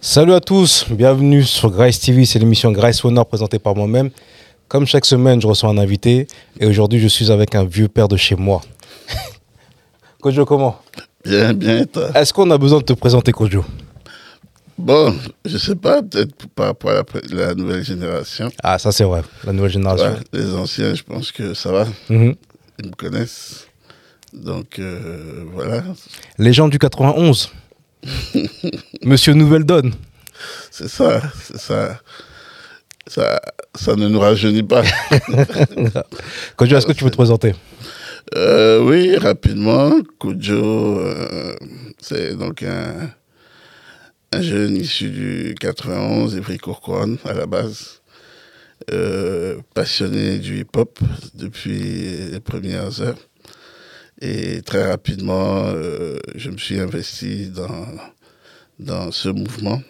Salut à tous, bienvenue sur Grace TV, c'est l'émission Grace Honor présentée par moi-même. Comme chaque semaine, je reçois un invité et aujourd'hui, je suis avec un vieux père de chez moi. Kojo, comment? Bien, bien, toi? Est-ce qu'on a besoin de te présenter, Kojo? Bon, je sais pas, peut-être par rapport à la, la nouvelle génération. Ah, ça c'est vrai, la nouvelle génération. Ouais, les anciens, je pense que ça va, Mhm. ils me connaissent. Donc euh, voilà, Les gens du 91. Monsieur Nouvelle Donne. c'est ça, c'est ça. Ça, ça ne nous rajeunit pas. Kojo, est-ce que tu peux te présenter? Euh, oui, rapidement, Kujo, euh, c'est donc un, un jeune issu du 91, Évry-Courcouronne à la base, euh, passionné du hip-hop depuis les premières heures. Et très rapidement, euh, je me suis investi dans, dans ce mouvement.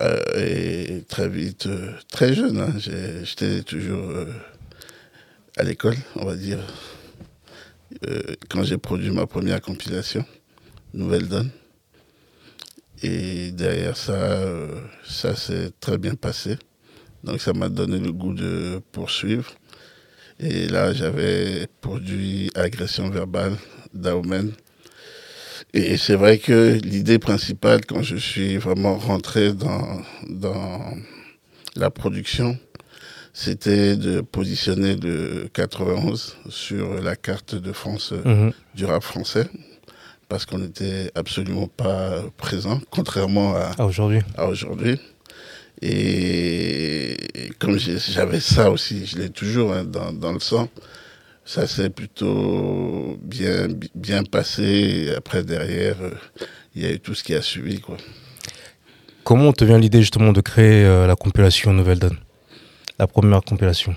Euh, et très vite, euh, très jeune, hein, j'étais toujours à l'école, on va dire, quand j'ai produit ma première compilation, Nouvelle Donne. Et derrière ça, ça s'est très bien passé. Donc ça m'a donné le goût de poursuivre. Et là, j'avais produit Agression verbale d'Aomen. Et c'est vrai que l'idée principale, quand je suis vraiment rentré dans, dans la production, c'était de positionner le 91 sur la carte de France euh, Mhm. du rap français, parce qu'on n'était absolument pas présent, contrairement à, aujourd'hui. à aujourd'hui. Et, et comme j'avais ça aussi, je l'ai toujours hein, dans, dans le sang, ça s'est plutôt bien, bien passé. Et après, derrière, euh, il y a eu tout ce qui a suivi. Quoi. Comment te vient l'idée justement de créer euh, la compilation Nouvelle Donne? La première compilation.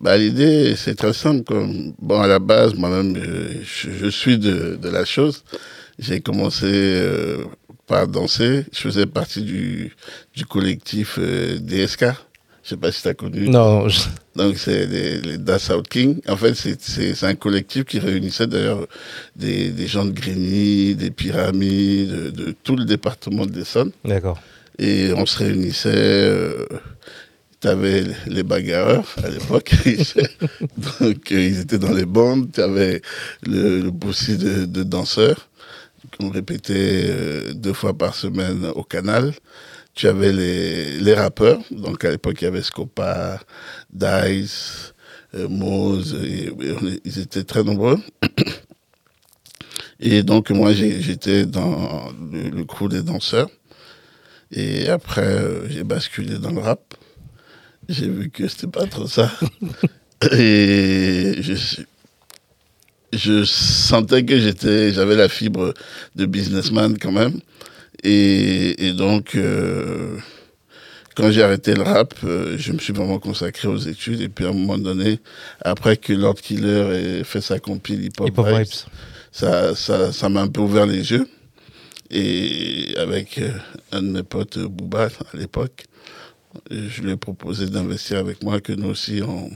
Bah, L'idée, c'est très simple. Comme, bon, à la base, moi-même, je, je- je suis de, de la chose. J'ai commencé euh, par danser. Je faisais partie du, du collectif euh, DSK. Je sais pas si tu as connu. Non, je- Donc, c'est les, les Das Out King. En fait, c'est- un collectif qui réunissait d'ailleurs des, des gens de Grigny, des pyramides, de, de tout le département de l'Essonne. d'accord. Et on se réunissait. Euh, tu avais les bagarreurs à l'époque. Donc, euh, ils étaient dans les bandes. Tu avais le, le de danseurs qu'on répétait euh, deux fois par semaine au canal. Tu avais les, les rappeurs. Donc, à l'époque, il y avait Scopa, Dice, euh, Mose. et- ils étaient très nombreux. Et donc, moi, j'étais dans le, le crew des danseurs. Et après, euh, j'ai basculé dans le rap. J'ai vu que c'était pas trop ça. Et je, suis- je sentais que j'étais, j'avais la fibre de businessman quand même. Et, et donc, euh, quand j'ai arrêté le rap, euh, je me suis vraiment consacré aux études. Et puis à un moment donné, après que Lord Killer ait fait sa compile Hip Hop, Hip Hop Vibes, Vibes. ça, ça, ça m'a un peu ouvert les yeux. Et avec euh, un de mes potes, euh, Booba, à l'époque, je lui ai proposé d'investir avec moi, que nous aussi, on,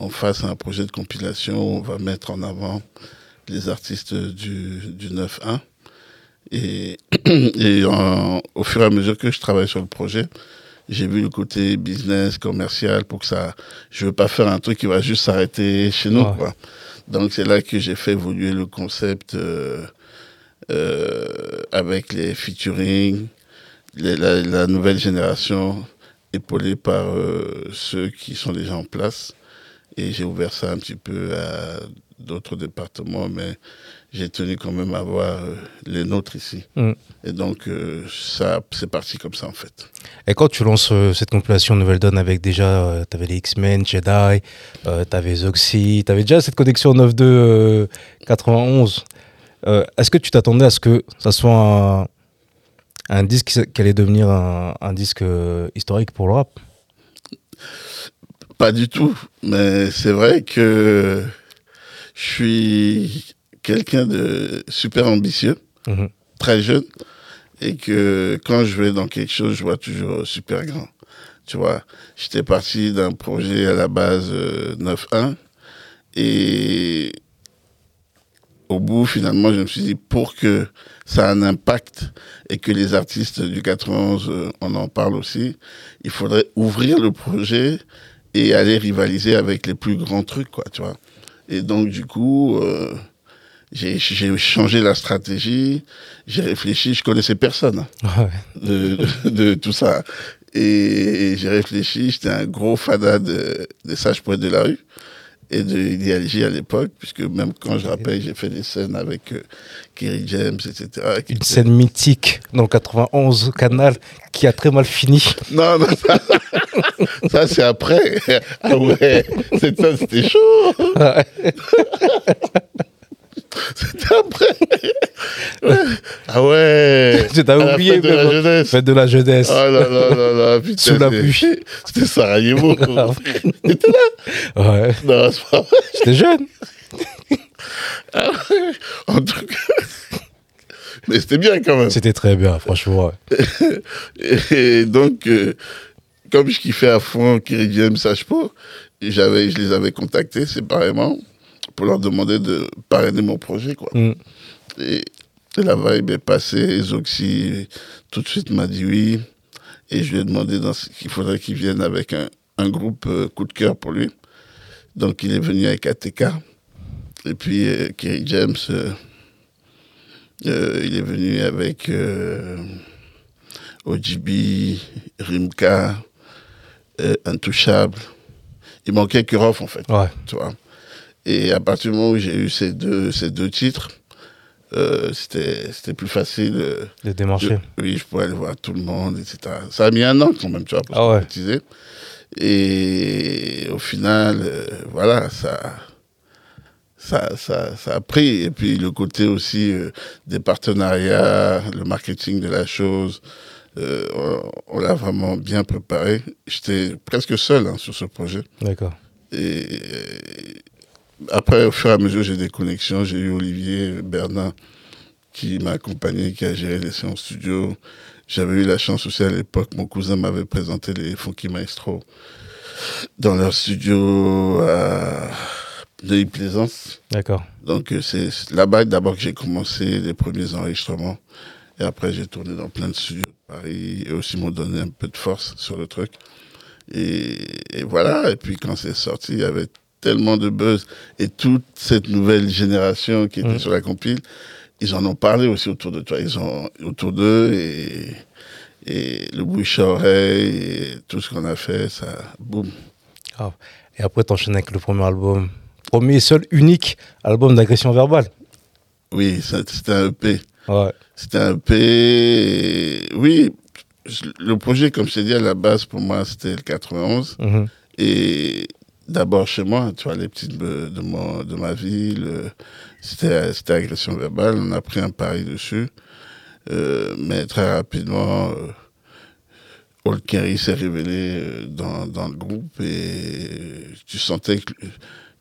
on fasse un projet de compilation où on va mettre en avant les artistes du, du 9-1. Et, et en- au fur et à mesure que je travaille sur le projet, j'ai vu le côté business, commercial, pour que ça... Je veux pas faire un truc qui va juste s'arrêter chez nous, quoi. Donc c'est là que j'ai fait évoluer le concept euh, euh, avec les featuring, les- la, la nouvelle génération épaulée par euh, ceux qui sont déjà en place. Et j'ai ouvert ça un petit peu à d'autres départements, mais j'ai tenu quand même à avoir euh, les nôtres ici. Mm. Et donc euh, ça, c'est parti comme ça en fait. Et quand tu lances euh, cette compilation Nouvelle Donne avec déjà, tu avais les X-Men, Jedi, euh, tu avais Zoxy, tu avais déjà cette connexion 9-2 euh, 91. Euh, Est-ce que tu t'attendais à ce que ça soit un, un disque qui, allait devenir un, un disque euh, historique pour le rap? Pas du tout, mais c'est vrai que je suis quelqu'un de super ambitieux, Mhm. très jeune, et que quand je vais dans quelque chose, je vois toujours super grand. Tu vois, j'étais parti d'un projet à la base euh, 9-1, et au bout, finalement, je me suis dit, pour que ça ait un impact et que les artistes du 91, euh, on en parle aussi, il faudrait ouvrir le projet et aller rivaliser avec les plus grands trucs, quoi, tu vois. Et donc, du coup, euh, j'ai changé la stratégie, j'ai réfléchi, je connaissais personne hein, Ouais. de, de, de tout ça. Et j'ai réfléchi, j'étais un gros fada de, des sages poètes de la rue et de Idéalgie à l'époque, puisque même quand je rappelle, j'ai fait des scènes avec euh, Kerry James, etc. qui Une scène mythique dans le 91 Canal qui a très mal fini. Non, non, ça, ça, c'est après. Ah ouais, c'était chaud. Ouais. C'était après. Ah ouais. À la oublié, fête de la jeunesse. Fête de la jeunesse. Oh là là là là, putain. Sous la pluie. C'était Sarajevo. Grave. T'étais là Ouais. Non, c'est pas vrai. J'étais jeune. Ah ouais. En tout cas. Mais c'était bien quand même. C'était très bien, franchement. ouais. Et donc, euh, comme je kiffais à fond Kerry James, j'avais, je les avais contactés séparément pour leur demander de parrainer mon projet, quoi. Mm. Et, et la vibe est passée. Zoxy, tout de suite, m'a dit oui. Et je lui ai demandé qu'il faudrait qu'il vienne avec un, un groupe euh, coup de cœur pour lui. Donc, il est venu avec ATK. Et puis, euh, Kerry James, euh, euh, il est venu avec OGB, Rimka, Intouchable. Il manquait Kurov, en fait Ouais. tu vois. Et à partir du moment où j'ai eu ces deux, ces deux titres, euh, c'était c'était plus facile. euh, De démarcher. oui, je pouvais aller voir tout le monde, etc. Ça a mis un an quand même, tu vois, pour Ah ouais. Et au final, euh, voilà, ça, ça, ça, ça a pris. Et puis le côté aussi euh, des partenariats, le marketing de la chose, on, on l'a vraiment bien préparé. J'étais presque seul hein, sur ce projet. D'accord. Et après, au fur et à mesure, j'ai des connexions. J'ai eu Olivier Bernard qui m'a accompagné, qui a géré les séances studio. J'avais eu la chance aussi à l'époque, mon cousin m'avait présenté les Funky Maestro dans leur studio à Neuilly-Plaisance. D'accord. Donc euh, c'est c'est là-bas d'abord que j'ai commencé les premiers enregistrements. Et après, j'ai tourné dans plein de studios de Paris. Et aussi m'ont donné un peu de force sur le truc. Et, et voilà. Et puis quand c'est sorti, il y avait tellement de buzz. Et toute cette nouvelle génération qui était Mhm. sur la compile, ils en ont parlé aussi autour de toi. Ils ont autour d'eux et, et le bouche à oreille et tout ce qu'on a fait, ça, boum. Grave. Et après, t'enchaînes avec le premier album. Premier seul unique album d'agression verbale. Oui, c'était un EP. Ouais. C'était un EP. et Oui, le projet, comme je t'ai dit à la base, pour moi, c'était le 91. Mhm. Et d'abord chez moi, tu vois, les petites de, de, mon- de ma ville, euh, c'était agression verbale. On a pris un pari dessus. Euh, mais très rapidement, euh, Old Kerry s'est révélé euh, dans, dans le groupe et tu sentais que, que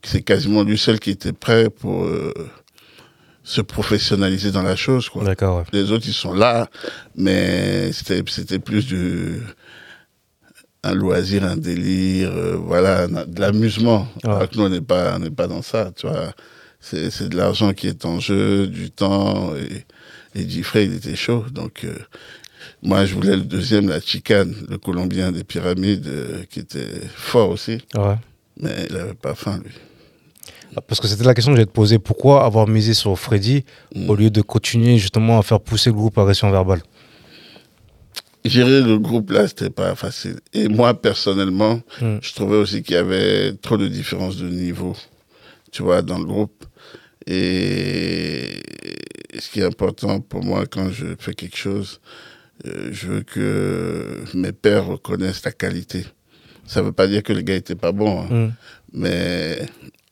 c'est quasiment lui seul qui était prêt pour euh, se professionnaliser dans la chose. Quoi. D'accord, ouais. Les autres, ils sont là, mais c'était c'était plus du un loisir, un délire, euh, voilà, de l'amusement. Ouais. Alors que nous, on n'est pas, on n'est pas dans ça, tu vois. C'est c'est de l'argent qui est en jeu, du temps, et, et Giffrey, il était chaud. Donc, euh, moi, je voulais le deuxième, la Chicane, le Colombien des pyramides, euh, qui était fort aussi, Ouais. mais il n'avait pas faim, lui. Ah, Parce que c'était la question que j'allais te poser. Pourquoi avoir misé sur Freddy Mm. au lieu de continuer justement à faire pousser le groupe agression verbale Gérer le groupe là, c'était pas facile. Et moi, personnellement, Mm. je trouvais aussi qu'il y avait trop de différences de niveau, tu vois, dans le groupe. Et ce qui est important pour moi quand je fais quelque chose, euh, je veux que mes pairs reconnaissent la qualité. Ça veut pas dire que le gars était pas bon, hein. Mm. mais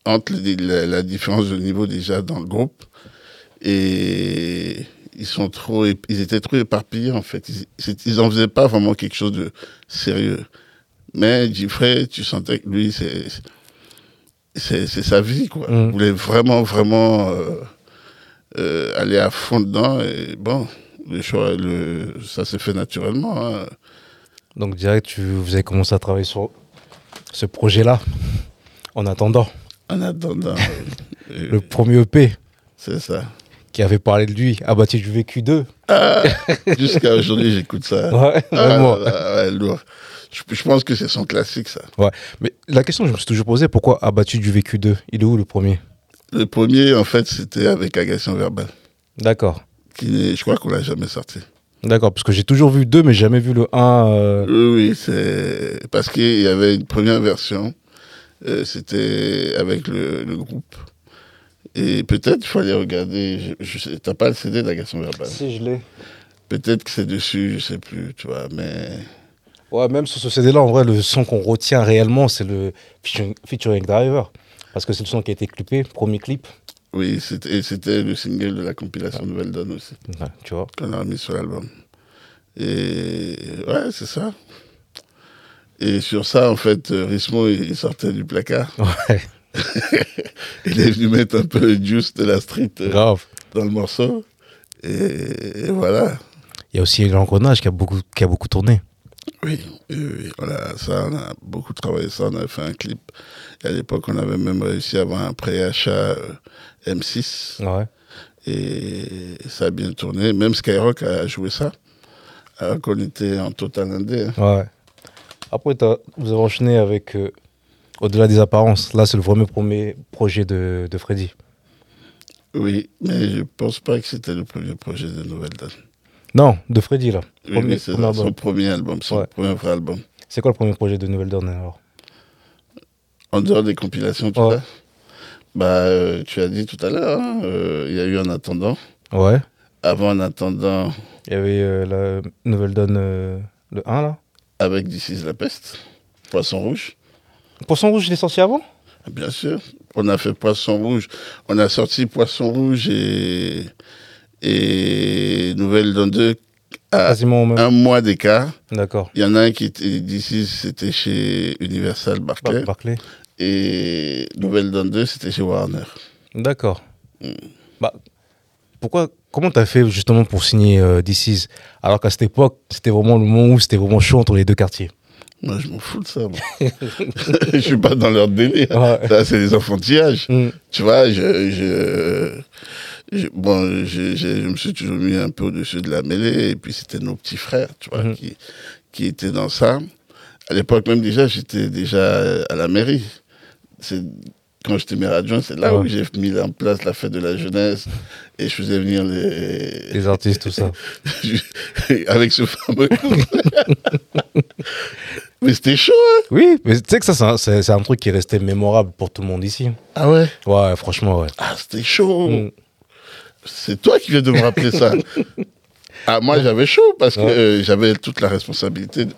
entre la différence de niveau déjà dans le groupe et ils sont trop ép- ils étaient trop éparpillés en fait ils, ils en faisaient pas vraiment quelque chose de sérieux mais Giffrey tu sentais que lui c'est sa vie quoi Mm. il voulait vraiment vraiment euh, euh, aller à fond dedans et bon le choix le ça s'est fait naturellement hein. Donc direct, tu, vous avez commencé à travailler sur ce projet-là. En attendant, en attendant le premier EP. C'est ça. Qui avait parlé de lui, abattu du VQ2. Ah, Jusqu'à aujourd'hui, j'écoute ça. Ouais, Ah, moi. ouais, lourd. Je, je pense que c'est son classique, ça. Mais la question que je me suis toujours posée, pourquoi abattu du VQ2 Il est où le premier? Le premier, en fait, c'était avec agression verbale. D'accord. Je crois qu'on l'a jamais sorti. D'accord, parce que j'ai toujours vu deux, mais jamais vu le 1. euh, Oui, oui, c'est parce qu'il y avait une première version. euh, c'était avec le, le groupe. Et peut-être il faut aller regarder. Je, je t'as pas le CD d'agression verbale. Si je l'ai. Peut-être que c'est dessus, je sais plus, tu vois. Mais Ouais, même sur ce CD-là, en vrai, le son qu'on retient réellement, c'est le featuring, Driver. Parce que c'est le son qui a été clippé, premier clip. oui, c'était et c'était le single de la compilation Nouvelle Donne aussi. Ouais, tu vois. qu'on a mis sur l'album. Et ouais, c'est ça. Et sur ça, en fait, euh, Rismo, il sortait du placard. Ouais, Il est venu mettre un peu le juice de la street euh, grave. dans le morceau. Et, et voilà. Il y a aussi l'engrenage qui a beaucoup, qui a beaucoup tourné. Oui, oui, oui, voilà, ça, on a beaucoup travaillé ça, on avait fait un clip. Et à l'époque, on avait même réussi à avoir un préachat euh, M6. Ouais. Et ça a bien tourné. Même Skyrock a joué ça. Alors qu'on était en total indé. hein. Ouais. Après, vous avez enchaîné avec euh, Au-delà des apparences. Là, c'est le premier, premier projet de, de Freddy. Oui, mais je pense pas que c'était le premier projet de Nouvelle Donne. Non, de Freddy, là. Oui, Premier- c'est son album. premier album, son Ouais. premier vrai album. C'est quoi le premier projet de Nouvelle Donne alors? En dehors des compilations, tout Ouais. Bah, euh, tu as dit tout à l'heure, hein, euh, il y a eu En attendant. Ouais. Avant En attendant, Il y avait euh, la Nouvelle Donne, le 1, là? avec This is la peste, Poisson rouge. Poisson Rouge, il est sorti avant? Bien sûr, on a fait Poisson rouge. On a sorti Poisson rouge et, et Nouvelle Donne 2 à Quasiment au même. un mois d'écart. D'accord. Il y en a un qui était d'ici, c'était chez Universal Bar- Barclay. Barclay. Et Nouvelle Donne 2, c'était chez Warner. D'accord. Mm. Bah, pourquoi, comment t'as fait justement pour signer euh, This Is? Alors qu'à cette époque, c'était vraiment le moment où c'était vraiment chaud entre les deux quartiers Moi, je m'en fous de ça. moi. je suis pas dans leur délire. Ouais. Ça, c'est des enfantillages. Mm. Tu vois, je, je, je- bon, je, je- me suis toujours mis un peu au-dessus de la mêlée. Et puis, c'était nos petits frères, tu vois, Mhm. qui, qui étaient dans ça. À l'époque, même déjà, j'étais déjà à la mairie. C'est quand j'étais maire adjoint, c'est là Ouais. où j'ai mis en place la fête de la jeunesse et je faisais venir les, Les artistes, tout ça. avec ce fameux. Mais c'était chaud, hein Oui, mais tu sais que ça, c'est un, c'est- c'est un truc qui est resté mémorable pour tout le monde ici. Ah ouais? Ouais, franchement, ouais. Ah, c'était chaud Mm. C'est toi qui viens de me rappeler ça. Ah, moi, j'avais chaud parce que euh, j'avais toute la responsabilité de,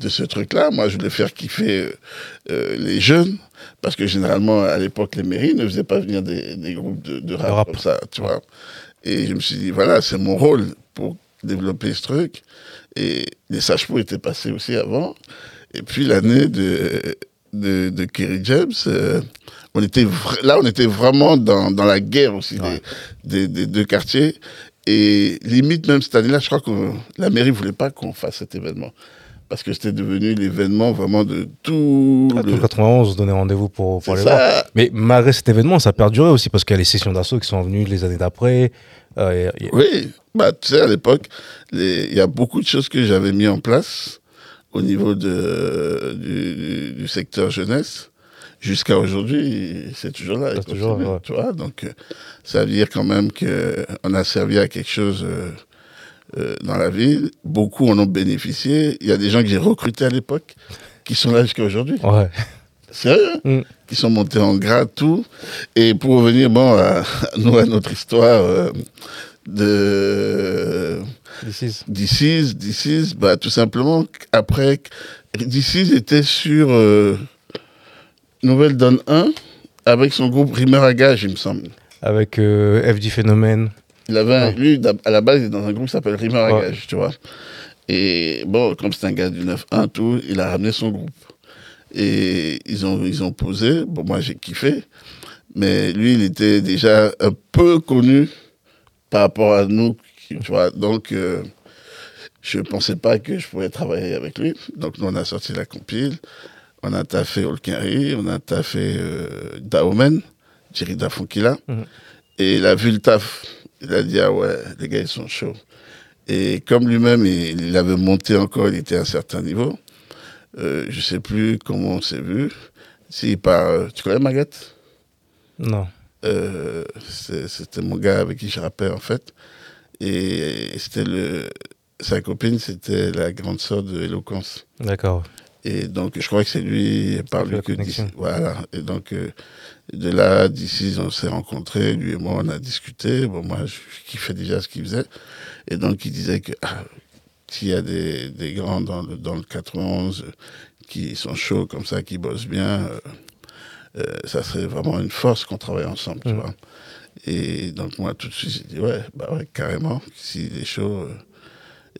de ce truc-là. Moi, je voulais faire kiffer euh, euh, les jeunes parce que généralement, à l'époque, les mairies ne faisaient pas venir des, des groupes de, de rap, rap. comme ça, tu vois. Et je me suis dit, voilà, c'est mon rôle pour développer ce truc. Et les sages étaient passés aussi avant. Et puis, l'année de, de, de Kerry James, euh, on était là, on était vraiment dans, dans la guerre aussi Ouais. des, des, des deux quartiers. Et limite, même cette année-là, je crois que la mairie voulait pas qu'on fasse cet événement. Parce que c'était devenu l'événement vraiment de tout Ah, le... tout le 91, on donnait rendez-vous pour, pour aller voir. ça. Mais malgré cet événement, ça a perduré aussi parce qu'il y a les sessions d'assaut qui sont venues les années d'après. Euh, Oui, bah, tu sais, à l'époque, les- il y a beaucoup de choses que j'avais mis en place au niveau de, du, du- du secteur jeunesse. Jusqu'à aujourd'hui, c'est toujours là. C'est toujours. Tu vois, donc, euh, ça veut dire quand même qu'on a servi à quelque chose euh, euh, dans la ville. Beaucoup en ont bénéficié. Il y a des gens que j'ai recrutés à l'époque qui sont là jusqu'à aujourd'hui. Ouais. Sérieux hein? Mm. Qui sont montés en grade, tout. Et pour revenir, bon, à, nous, à notre histoire euh, de DC's, DC's, bah, tout simplement, après, DC's était sur euh, Nouvelle Donne 1 avec son groupe Rimmer à Gage, il me semble. Avec euh, FD Phénomène. Il avait un- Ouais. lui, à la base, il est dans un groupe qui s'appelle Rimmer à Ouais. Gage, tu vois. Et bon, comme c'est un gars du 9-1, tout, il a ramené son groupe. Et ils ont, ils ont posé. Bon, moi, j'ai kiffé. Mais lui, il était déjà un peu connu par rapport à nous, tu vois. Donc, euh, je ne pensais pas que je pourrais travailler avec lui. Donc, nous, on a sorti la compile. On a taffé Olkari, on a taffé euh, Daomen, Jerry Dafonkila. Mhm. Et il a vu le taf. Il a dit, ah ouais, les gars, ils sont chauds. Et comme lui-même, il, il avait monté encore, il était à un certain niveau. Euh, je sais plus comment on s'est vu. Si par, euh, tu connais Maguette? Non. Euh, C'était mon gars avec qui je rappais en fait. Et c'était le, sa copine, c'était la grande sœur de Eloquence. D'accord. Et donc, je crois que c'est lui, par lui que d'ici. Voilà. Et donc, euh, de là, d'ici, on s'est rencontrés, lui et moi, on a discuté. Bon, moi, je kiffais déjà ce qu'il faisait. Et donc, il disait que ah, s'il y a des, des grands dans le, dans le 91 euh, qui sont chauds comme ça, qui bossent bien, euh, euh, ça serait vraiment une force qu'on travaille ensemble, tu Mhm. vois. Et donc, moi, tout de suite, j'ai dit, ouais, bah ouais, carrément, s'il est chaud. euh.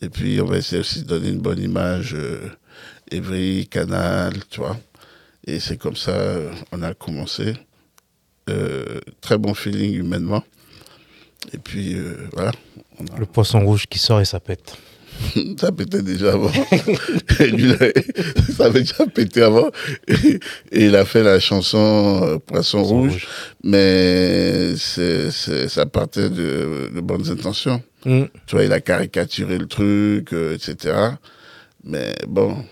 Et puis, on va essayer aussi de donner une bonne image. Evry, Canal, tu vois. Et c'est comme ça, euh, on a commencé. Euh, très bon feeling humainement. Et puis, euh, voilà. On a- Le poisson rouge qui sort et ça pète. ça pétait déjà avant. Ça avait déjà pété avant. Et, et il a fait la chanson Poisson rouge. Mais c'est, c'est- ça partait de, de bonnes intentions. Mm. Tu vois, il a caricaturé le truc, euh, etc. Mais bon.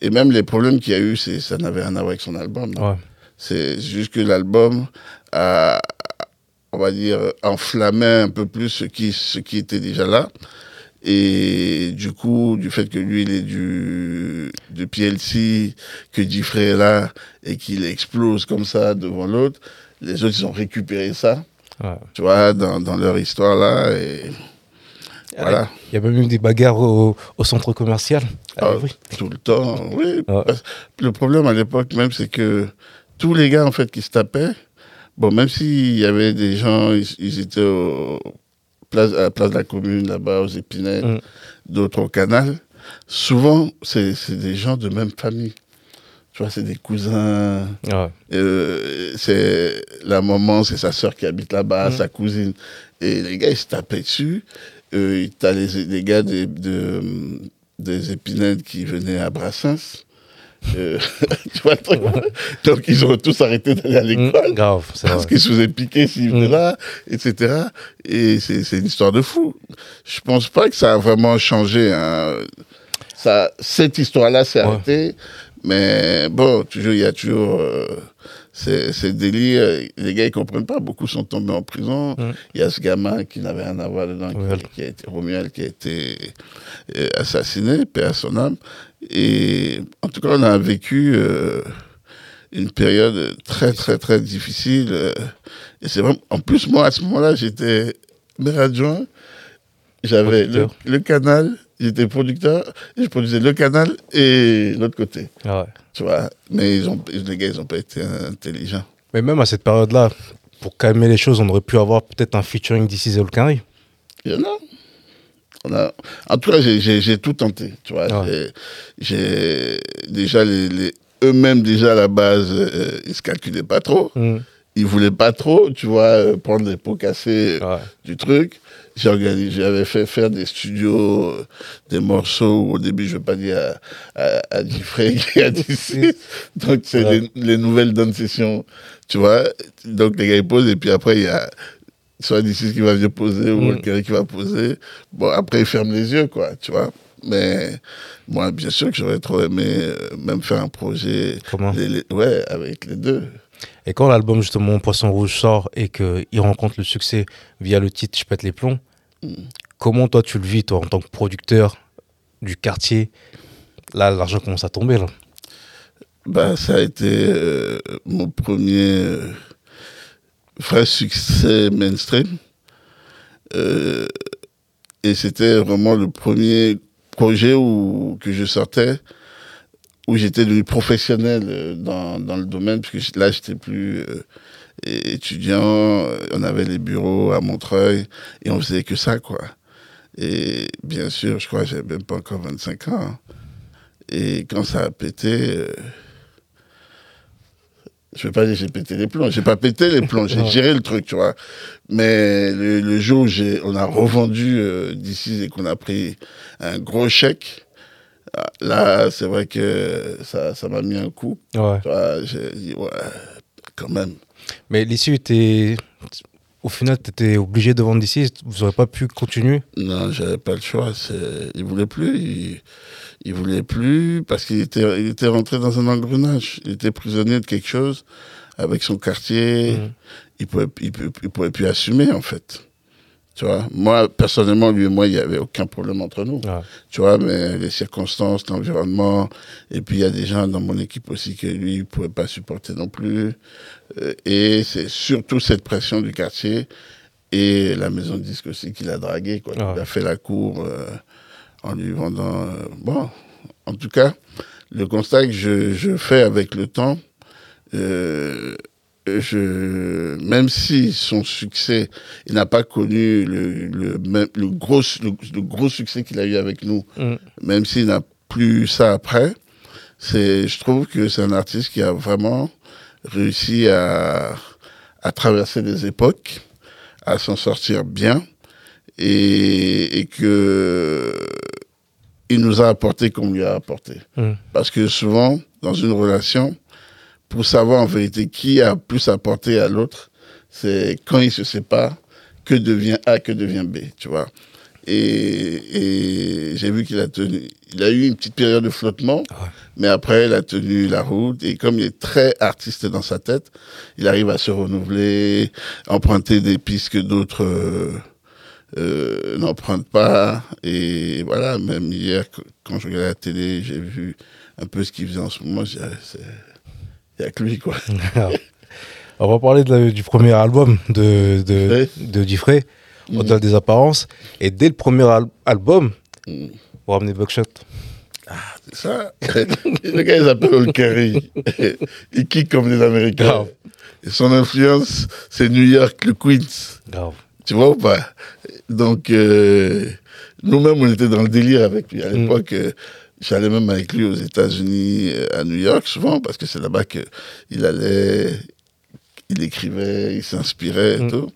Et même les problèmes qu'il y a eu, ça n'avait rien à voir avec son album. Ouais. C'est juste que l'album a, on va dire, enflammé un peu plus ce qui, ce qui était déjà là. Et du coup, du fait que lui, il est du, du PLC, que Diffrey est là, et qu'il explose comme ça devant l'autre, les autres, ils ont récupéré ça, Ouais. tu vois, dans, dans leur histoire là. Et voilà. Il y a même des bagarres au, au centre commercial. Ah, tout le temps, oui. Parce- Le problème à l'époque même, c'est que tous les gars en fait qui se tapaient, bon, même s'il y avait des gens, ils, ils étaient au place, à la place de la commune là-bas aux Épinets, Mm. d'autres au Canal, souvent c'est des gens de même famille. Tu vois, c'est des cousins. Ouais. Euh, c'est la maman, c'est sa sœur qui habite là-bas, Mm. sa cousine. Et les gars, ils se tapaient dessus. Euh, T'as les, les gars des, de, des épinettes qui venaient à Brassens. Euh, tu vois le truc? Donc, ils ont tous arrêté d'aller à Mm, l'école. c'est Parce qu'ils se faisaient piquer s'ils venaient Mm. là, etc. Et c'est c'est une histoire de fou. Je pense pas que ça a vraiment changé. hein. Ça, cette histoire-là s'est Ouais. arrêtée. Mais bon, toujours, il y a toujours euh, ces, ces délires. Les gars, ils comprennent pas. Beaucoup sont tombés en prison. Mm. Il y a ce gamin qui n'avait rien à voir dedans, qui- a été, Romuald, qui a été euh, assassiné, paix à son âme. Et en tout cas, on a vécu euh, une période très, très, très difficile. euh, et c'est vraiment. En plus, moi, à ce moment-là, j'étais maire adjoint. J'avais le canal, j'étais producteur, et je produisais le canal et l'autre côté. Ouais. Tu vois. Mais ils ont, les gars, ils n'ont pas été intelligents. Mais même à cette période-là, pour calmer les choses, on aurait pu avoir peut-être un featuring d'ici Zolkari. Il y en a. On a... En tout cas, j'ai- tout tenté. Tu vois. Ouais. J'ai- J'ai déjà les, les- eux-mêmes déjà à la base, euh, ils se calculaient pas trop. Mm. Ils voulaient pas trop, tu vois, euh, prendre les pots cassés Ouais. du truc. J'ai organisé, j'avais fait faire des studios, euh, des morceaux où au début, je veux pas dire à, à, à qui a d'ici. Donc, c'est Ouais. les, les nouvelles donnes sessions, tu vois. Donc, les gars, ils posent et puis après, il y a soit d'ici qui va venir poser ou Mm. quelqu'un qui va poser. Bon, après, ils ferment les yeux, quoi, tu vois. Mais moi, bien sûr que j'aurais trop aimé euh, même faire un projet. Comment? les- les- ouais, avec les deux. Et quand l'album justement Poisson Rouge sort et qu'il rencontre le succès via le titre Je pète les plombs, Mm. comment toi tu le vis toi en tant que producteur du quartier? Là, l'argent commence à tomber là. Bah, ça a été euh, mon premier euh, vrai succès mainstream. Euh, et c'était vraiment le premier projet où, que je sortais où j'étais devenu professionnel euh, dans, dans le domaine, parce que j- là, j'étais plus euh, étudiant, euh, on avait les bureaux à Montreuil, et on faisait que ça, quoi. Et bien sûr, je crois que j'avais même pas encore 25 ans. hein. Et quand ça a pété, euh, je vais pas dire que j'ai pété les plombs, j'ai pas pété les plombs, j'ai géré le truc, tu vois. Mais le, le jour où on a revendu euh, d'ici et qu'on a pris un gros chèque, là, c'est vrai que ça, ça m'a mis un coup. Ouais. Vois, j'ai dit, ouais, quand même. Mais l'issue était. au final, tu étais obligé de vendre d'ici Vous n'aurez pas pu continuer? Non, j'avais pas le choix. Il voulait plus. Il, il voulait plus parce qu'il était, il était rentré dans un engrenage. Il était prisonnier de quelque chose avec son quartier. Mmh. Il pouvait, il, pouvait plus assumer, en fait. Tu vois, moi, personnellement, lui et moi, il n'y avait aucun problème entre nous. Tu vois, mais les circonstances, l'environnement, et puis il y a des gens dans mon équipe aussi que lui, ne pouvait pas supporter non plus. Euh, et c'est surtout cette pression du quartier et la maison de disque aussi qu'il a dragué, quoi. Il a fait la cour euh, en lui vendant. Euh, bon, en tout cas, le constat que je, je fais avec le temps, je, même si son succès, il n'a pas connu le, le, le, gros, le, gros succès qu'il a eu avec nous, mm. même s'il n'a plus ça après, c'est, je trouve que c'est un artiste qui a vraiment réussi à, à traverser les époques, à s'en sortir bien, et, et que il nous a apporté comme lui a apporté. Mm. Parce que souvent, dans une relation, pour savoir en vérité qui a plus apporté à l'autre, c'est quand il se sépare, que devient A, que devient B, tu vois. Et, j'ai vu qu'il a tenu, il a eu une petite période de flottement, mais après, il a tenu la route. Et comme il est très artiste dans sa tête, il arrive à se renouveler, emprunter des pistes que d'autres euh, euh, n'empruntent pas. Et voilà, même hier, quand je regardais la télé, j'ai vu un peu ce qu'il faisait en ce moment. Il n'y a que lui, quoi. On va parler du premier album de, de, de Diffray, mm. Au-delà des apparences. Et dès le premier album, mm. vous ramenez Buckshot. Ah, c'est ça. le gars, il s'appelle Old Curry. il kick comme les Américains. Et son influence, c'est New York, le Queens. Grave. Tu vois ou pas? Donc, euh, nous-mêmes, on était dans le délire avec lui. À mm. l'époque, euh, J'allais même avec lui aux États-Unis, euh, à New York, souvent, parce que c'est là-bas qu'il allait, il écrivait, il s'inspirait et mm. tout.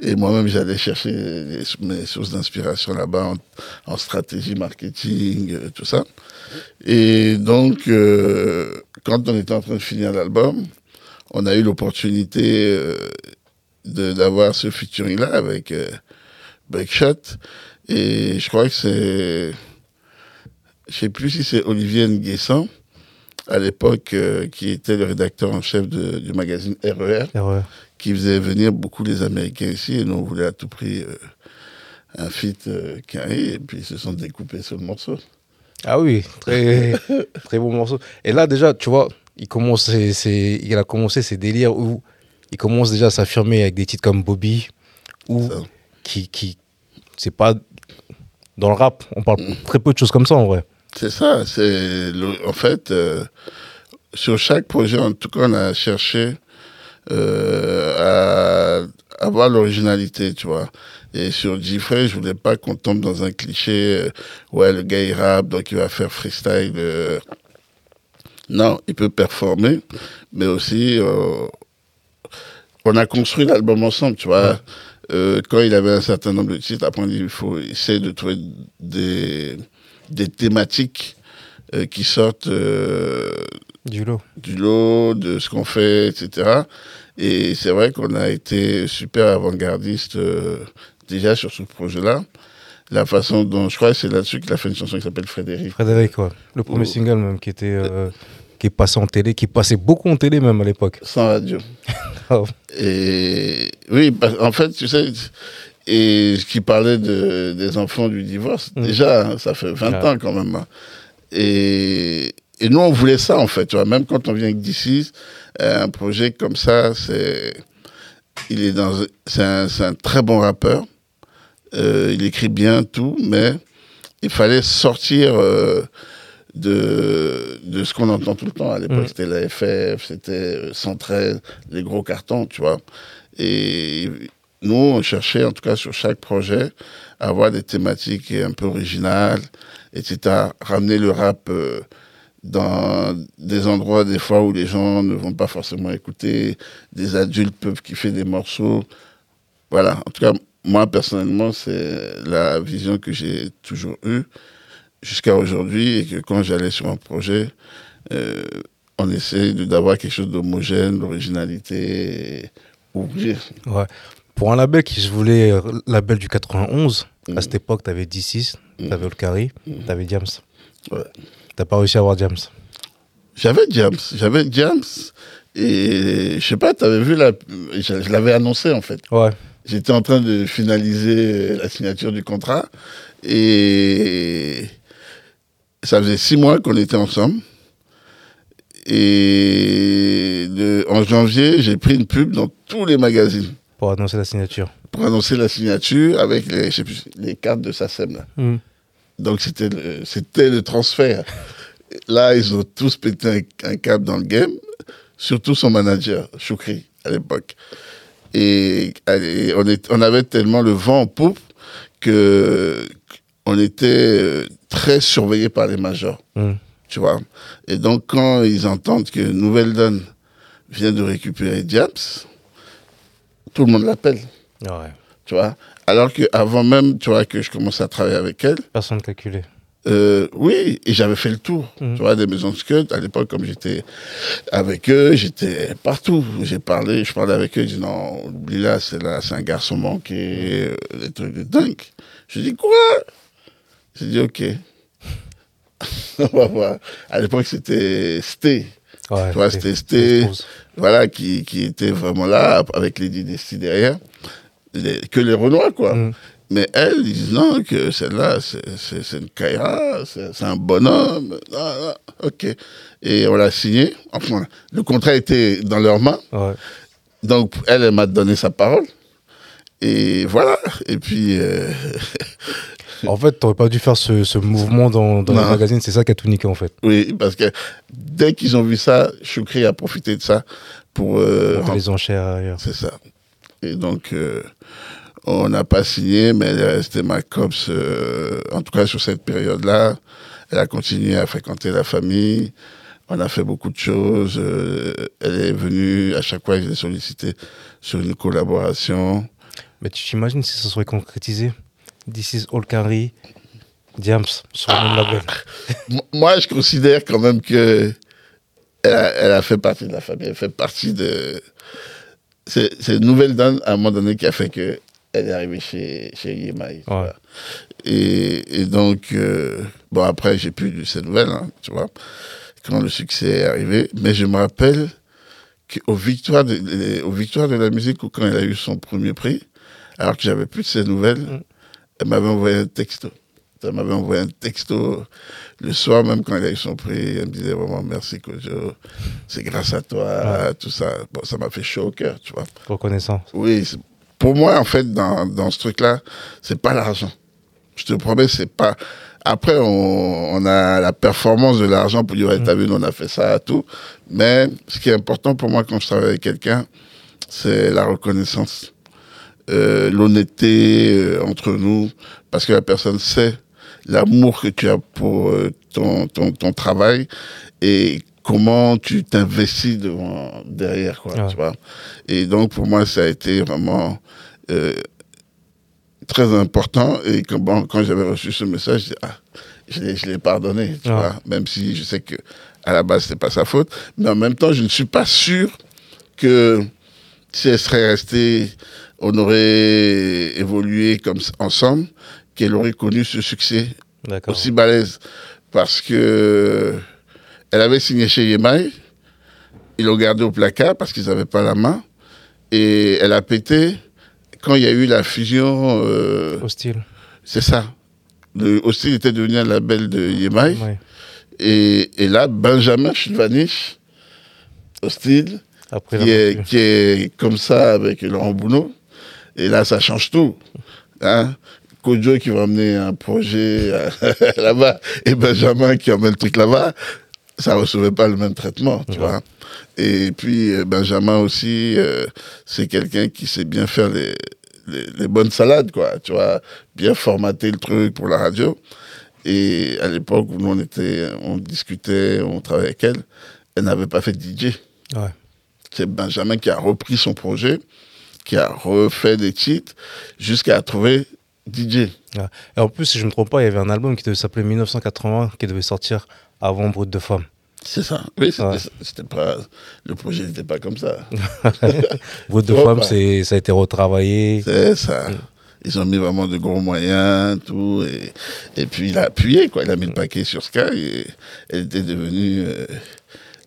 Et moi-même, j'allais chercher mes sources d'inspiration là-bas en, stratégie marketing, euh, tout ça. Et donc, euh, quand on était en train de finir l'album, on a eu l'opportunité d'avoir ce featuring-là avec Breakshot. Et je crois que c'est je sais plus si c'est Olivier Nguessan, à l'époque, euh, qui était le rédacteur en chef du magazine RER, e qui faisait venir beaucoup les Américains ici, et nous, on voulait à tout prix euh, un feat euh, carré, et puis ils se sont découpés sur le morceau. Ah oui, très, très bon morceau. Et là, déjà, tu vois, il, commence il a commencé ses délires où il commence déjà à s'affirmer avec des titres comme Bobby, ou qui, qui c'est pas dans le rap, on parle mm. très peu de choses comme ça en vrai. C'est ça. C'est en fait euh, sur chaque projet, en tout cas, on a cherché euh, à avoir l'originalité, tu vois. Et sur Diffray, je voulais pas qu'on tombe dans un cliché. Euh, ouais, le gars il rappe, donc il va faire freestyle. Non, il peut performer, mais aussi on a construit l'album ensemble, tu vois. quand il avait un certain nombre de titres, après il faut essayer de trouver des des thématiques euh, qui sortent euh, du lot, du lot, de ce qu'on fait, etc. Et c'est vrai qu'on a été super avant-gardiste euh, déjà sur ce projet-là. La façon dont, je crois c'est là-dessus qu'il a fait une chanson qui s'appelle Frédéric. Frédéric, quoi. Le premier single même qui était qui passé en télé, qui passait beaucoup en télé même à l'époque. Sans radio. et oui, en fait, tu sais, et qui parlait de, des enfants du divorce, mm. déjà, hein, ça fait 20 ans quand même. Hein. Et, et, nous, on voulait ça, en fait. Tu vois, même quand on vient avec DC, euh, un projet comme ça, c'est il est dans c'est un, un, très bon rappeur. Euh, il écrit bien tout, mais il fallait sortir euh, de, de ce qu'on entend tout le temps. À l'époque, mm. c'était la FF, c'était 113, les gros cartons, tu vois. Et nous, on cherchait, en tout cas sur chaque projet, à avoir des thématiques un peu originales, etc. Ramener le rap euh, dans des endroits, des fois, où les gens ne vont pas forcément écouter, des adultes peuvent kiffer des morceaux. Voilà, en tout cas, moi, personnellement, c'est la vision que j'ai toujours eue jusqu'à aujourd'hui, et que quand j'allais sur un projet, euh, on essaie d'avoir quelque chose d'homogène, d'originalité, ouvrir. Ouais Pour un label qui se voulait euh, label du 91, à Mhm. cette époque, t'avais D6, Mhm. t'avais Olcari, Mhm. t'avais Diams. Ouais. T'as pas réussi à avoir Diams. J'avais James, j'avais James, et je sais pas, tu avais vu, la, je, je l'avais annoncé en fait. Ouais. J'étais en train de finaliser la signature du contrat, et ça faisait six mois qu'on était ensemble. Et de- en janvier, j'ai pris une pub dans tous les magazines Pour annoncer la signature. pour annoncer la signature avec les, je sais plus, les cartes de SACEM. Là. Mhm. Donc c'était le, c'était le transfert. Là, ils ont tous pété un, un câble dans le game, surtout son manager, Choukri, à l'époque. Et, et on, est, on avait tellement le vent en poupe que on était euh, très surveillé par les majors, Mhm. tu vois. Et donc, quand ils entendent que Nouvelle Donne vient de récupérer Diaps, tout le monde l'appelle, Ouais. tu vois. Alors qu'avant même, tu vois, que je commençais à travailler avec elle, Personne calculé. euh, oui, et j'avais fait le tour, Mhm. tu vois, des maisons de scud. À l'époque, comme j'étais avec eux, j'étais partout. J'ai parlé, je parlais avec eux, ils disaient non, oublie là, c'est là, c'est un garçon manqué, euh, des trucs de dingue. Je dis quoi? J'ai dit ok. On va voir. À l'époque, c'était Sté, Ouais. tu vois, c'était. Voilà, qui, qui était vraiment là, avec les dynasties derrière. Les- que les Renois, quoi. Mhm. Mais elle, ils disent non, que celle-là, c'est une Kaira, c'est c'est un bonhomme. Ah, ah, ok. Et on l'a signé. Enfin, le contrat était dans leurs mains. Ouais. Donc, elle, elle m'a donné sa parole. Et voilà. Et puis, euh, En fait, t'aurais pas dû faire ce, ce mouvement dans, dans les magazines, c'est ça qui a tout niqué en fait. oui, parce que dès qu'ils ont vu ça, Choukri a profité de ça pour. euh, Monter les enchères ailleurs. C'est ça. Et donc, euh, on n'a pas signé, mais elle est restée ma copse, euh, en tout cas sur cette période-là. Elle a continué à fréquenter la famille. On a fait beaucoup de choses. euh, elle est venue, à chaque fois, je l'ai sollicité sur une collaboration. Mais tu t'imagines si ça serait concrétisé? This is Olcari, Diams, sur le même label. Moi, je considère quand même que elle a, elle a fait partie de la famille. Elle fait partie de. C'est une nouvelle donne, à un moment donné, qui a fait que elle est arrivée chez, chez Yemaï. Ouais. Et, et donc, euh, bon, après, j'ai plus de ces nouvelles, hein, tu vois, quand le succès est arrivé. Mais je me rappelle qu'aux victoires de, les- aux victoires de la musique, ou quand elle a eu son premier prix, alors que j'avais plus de ses nouvelles, Mm. Elle m'avait envoyé un texto. Elle m'avait envoyé un texto le soir, même quand elle a eu son prix. Elle me disait vraiment merci, Kojo. C'est grâce à toi, tout ça. Bon, ça m'a fait chaud au cœur, tu vois. Reconnaissant. Oui, pour moi, en fait, dans, dans ce truc-là, c'est pas l'argent. Je te promets, c'est pas. Après, on, on a la performance de l'argent pour dire, ouais, t'as vu, nous, on a fait ça, tout. Mais ce qui est important pour moi quand je travaille avec quelqu'un, c'est la reconnaissance, euh, l'honnêteté euh, entre nous, parce que la personne sait l'amour que tu as pour euh, ton, ton, ton travail et comment tu t'investis devant, derrière, quoi, Ouais. tu vois. Et donc, pour moi, ça a été vraiment euh, très important. Et quand, bon, quand j'avais reçu ce message, ah, je l'ai- pardonné, tu Ouais. vois. Même si je sais que à la base, c'était pas sa faute. Mais en même temps, je ne suis pas sûr que si elle serait restée, on aurait évolué comme ensemble, qu'elle aurait connu ce succès aussi balèze. Parce que elle avait signé chez Yemaï, ils l'ont gardé au placard parce qu'ils n'avaient pas la main. Et elle a pété quand il y a eu la fusion. euh, Hostile. c'est ça. Le Hostile était devenu un label de Yemaï. Ouais. Et, et là, Benjamin Chilvanich, Hostile, est, qui est comme ça avec Laurent Bounot. Et là, ça change tout. Hein? Kojo qui va amener un projet euh, là-bas et Benjamin qui emmène le truc là-bas, ça ne recevait pas le même traitement, tu vois. Et puis, euh, Benjamin aussi, euh, c'est quelqu'un qui sait bien faire les, les, les bonnes salades, quoi, tu vois, bien formater le truc pour la radio. Et à l'époque où nous, on était, on discutait, on travaillait avec elle, elle n'avait pas fait de DJ Ouais. c'est Benjamin qui a repris son projet, qui a refait des titres jusqu'à trouver DJ. Et en plus, si je ne me trompe pas, il y avait un album qui devait s'appeler 1980 qui devait sortir avant Brut de Femme. C'est ça. Oui, c'était Ouais. pas, le projet n'était pas comme ça. Votre de c'est- ça a été retravaillé. C'est ça. Ils ont mis vraiment de gros moyens, tout. Et, et puis il a appuyé, quoi. Il a mis le paquet sur Sky et elle était devenue euh,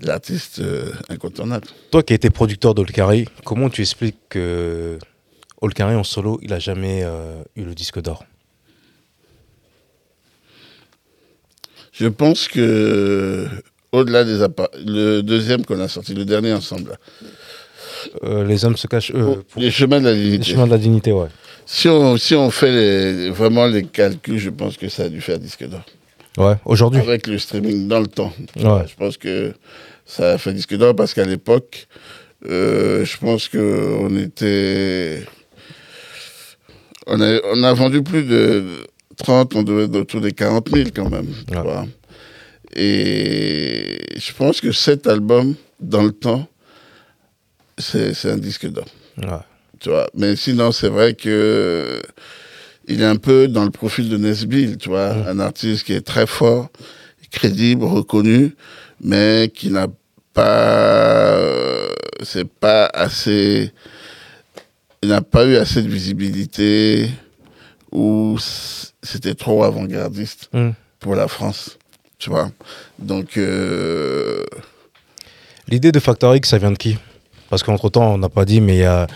l'artiste euh, incontournable. Toi qui as été producteur d'Olkari, comment tu expliques que Olkari en solo, il a jamais euh, eu le disque d'or? Je pense que, au-delà des appa- le deuxième qu'on a sorti, le dernier ensemble, Euh, Les hommes se cachent. euh, pour pour- les chemins de la Les dignité. chemins de la dignité, ouais. Si on, si on fait les- vraiment les calculs, je pense que ça a dû faire disque d'or. Ouais, aujourd'hui. Avec le streaming dans le temps. Ouais. Je pense que ça a fait disque d'or parce qu'à l'époque, euh, je pense qu'on était. On a, on a vendu plus de 30, on devait être autour des 40 000 quand même. tu Ouais. vois. Et je pense que cet album, dans le temps, c'est un disque d'or tu vois. Mais sinon, c'est vrai que il est un peu dans le profil de Nesbill, tu vois, un artiste qui est très fort, crédible, reconnu, mais qui n'a pas, euh, c'est pas assez, il n'a pas eu assez de visibilité ou c'était trop avant-gardiste Hmm. pour la France, tu vois. Donc, euh, L'idée de Factor X, ça vient de qui? Parce qu'entre-temps, on n'a pas dit, mais il y a,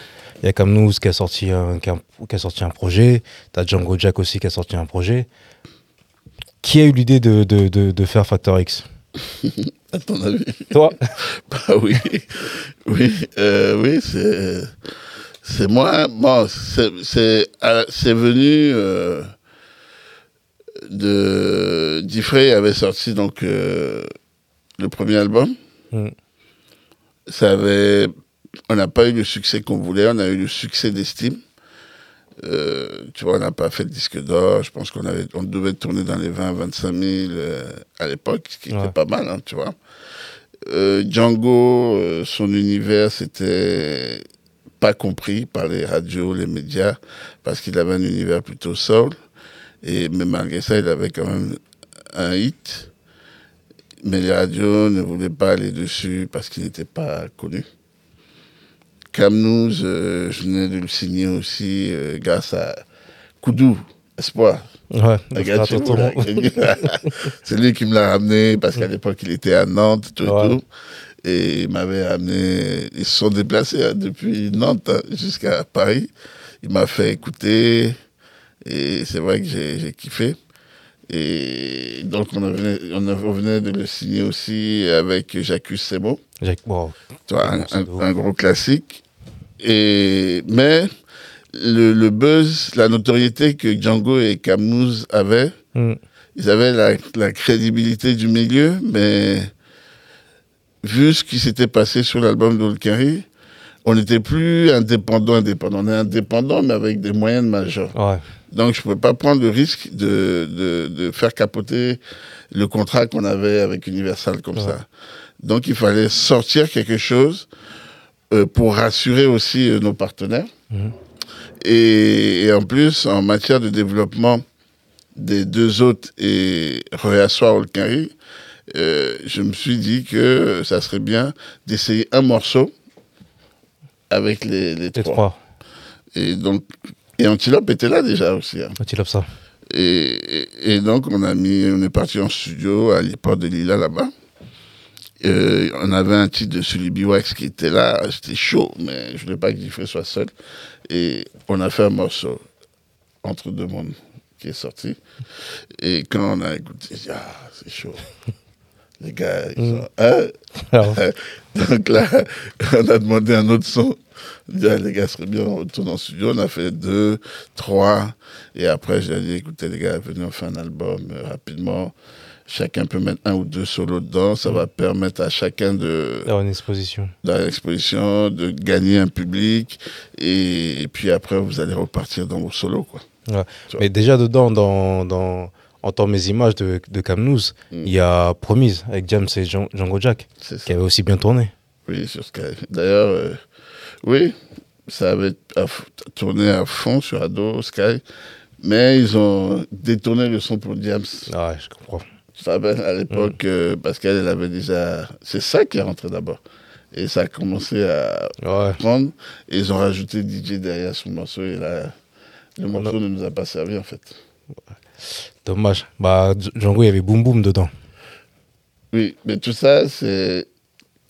il y a Kamnouz qui a, sorti un, qui, a, qui a sorti un projet. Tu as Django Jack aussi qui a sorti un projet. Qui a eu l'idée de, de, de, de faire Factor X? À ton avis Toi? Bah oui, oui, euh, oui, c'est, c'est moi. Bon, c'est, c'est venu euh, de Diffray avait sorti donc euh, le premier album. Mm. Ça avait, on n'a pas eu le succès qu'on voulait, on a eu le succès d'estime. Euh, tu vois, on n'a pas fait de disque d'or. Je pense qu'on avait, on devait tourner dans les 20, 25 000 euh, à l'époque, ce qui Ouais. était pas mal, hein, tu vois. Euh, Django, euh, son univers, c'était pas compris par les radios, les médias, parce qu'il avait un univers plutôt soul. Et, mais malgré ça, il avait quand même un hit. Mais les radios ne voulaient pas aller dessus parce qu'il n'était pas connu. Kamnouz, euh, je venais de le signer aussi euh, grâce à Koudou, Espoir. Ouais. C'est lui qui me l'a ramené parce qu'à l'époque il était à Nantes, tout et Ouais. tout. Et il m'avait amené. Ils se sont déplacés hein, depuis Nantes hein, jusqu'à Paris. Il m'a fait écouter. Et c'est vrai que j'ai kiffé. Et donc on, venait, on, de le signer aussi avec Jacques- bon, tu vois, un, un gros classique. Et, mais le, le buzz, la notoriété que Django et Kamnouz avaient, hmm. ils avaient la, la crédibilité du milieu, mais vu ce qui s'était passé sur l'album d'Olkari, on n'était plus indépendant, indépendant. On est indépendant, mais avec des moyens majeurs. Ouais. Donc, je ne pouvais pas prendre le risque de, de, de faire capoter le contrat qu'on avait avec Universal comme Ouais. ça. Donc, il fallait sortir quelque chose euh, pour rassurer aussi euh, nos partenaires. Mhm. Et, et en plus, en matière de développement des deux autres et réasseoir Olkari, euh, je me suis dit que ça serait bien d'essayer un morceau avec les, les Les trois. trois. Et donc, et Antilope était là déjà aussi. hein. Lèves ça. Et, et- et donc, on a mis, on est parti en studio à l'époque de Lila là-bas. Euh, on avait un titre de Sully Biwax qui était là, c'était chaud, mais je voulais pas que Diffré soit seul. Et on a fait un morceau, Entre deux mondes, qui est sorti. Et quand on a écouté, j'ai dit, ah, c'est chaud. Les gars, ils Mm. sont, Hein? Donc là, on a demandé un autre son. On dit, ah, les gars, ce serait bien, on retourne en studio. On a fait deux, trois. Et après, j'ai dit, écoutez, les gars, venez, on fait un album euh, rapidement. Chacun peut mettre un ou deux solos dedans. Ça va permettre à chacun de, d'avoir une exposition. dans l'exposition, de gagner un public. Et, et puis après, vous allez repartir dans vos solos, quoi. Ouais. Mais déjà dedans, dans, dans, en tant mes images de, de Mm. il y a Promise avec James et Djan- Django Jack, qui avait aussi bien tourné. Oui, sur Sky. D'ailleurs, euh, oui, ça avait à tourné à fond sur Ado, Sky, mais ils ont détourné le son pour James. Ah ouais, je comprends. À l'époque, euh, Pascal, elle avait déjà. C'est ça qui est rentré d'abord. Et ça a commencé à Ouais. prendre. Et ils ont rajouté DJ derrière son morceau. Et là, le morceau ne nous a pas servi, en fait. Dommage. Bah, Dj- Django, il y avait Boom Boom dedans. Oui, mais tout ça, c'est.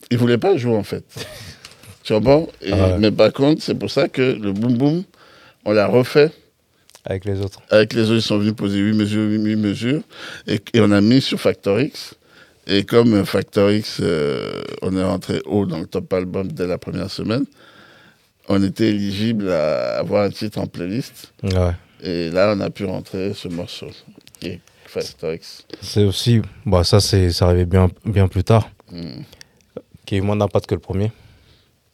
Ils voulaient pas jouer, en fait. tu comprends? Et- Ah ouais. Mais par contre, c'est pour ça que le boom boom, on l'a refait. Avec les autres. Avec les autres, ils sont venus poser 8 mesures, 8 mesures. Et, et on a mis sur Factor X. Et comme Factor X, euh, on est rentré haut dans le top album dès la première semaine, on était éligible à avoir un titre en playlist. Ouais. Et là, on a pu rentrer ce morceau, est Factor X. C'est aussi. Bah, ça, c'est, ça arrivait bien, bien plus tard. Mm. Qui a eu moins d'impact que le premier.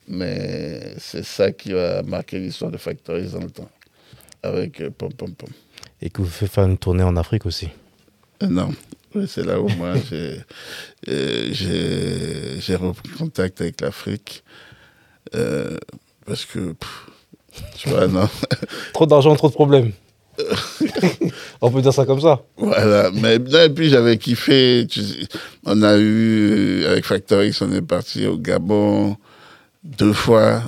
Mais c'est ça qui va marquer l'histoire de Factor X dans le temps. Avec euh, Pom Pom Pom. Et qui vous fait faire une tournée en Afrique aussi. Euh, Non, c'est là où moi j'ai euh, j'ai j'ai repris contact avec l'Afrique. Euh, parce que, pff, tu vois, non. Trop d'argent, trop de problèmes. On peut dire ça comme ça. Voilà, mais non, et puis j'avais kiffé. tu sais, on a eu, avec Factor X, on est parti au Gabon deux fois,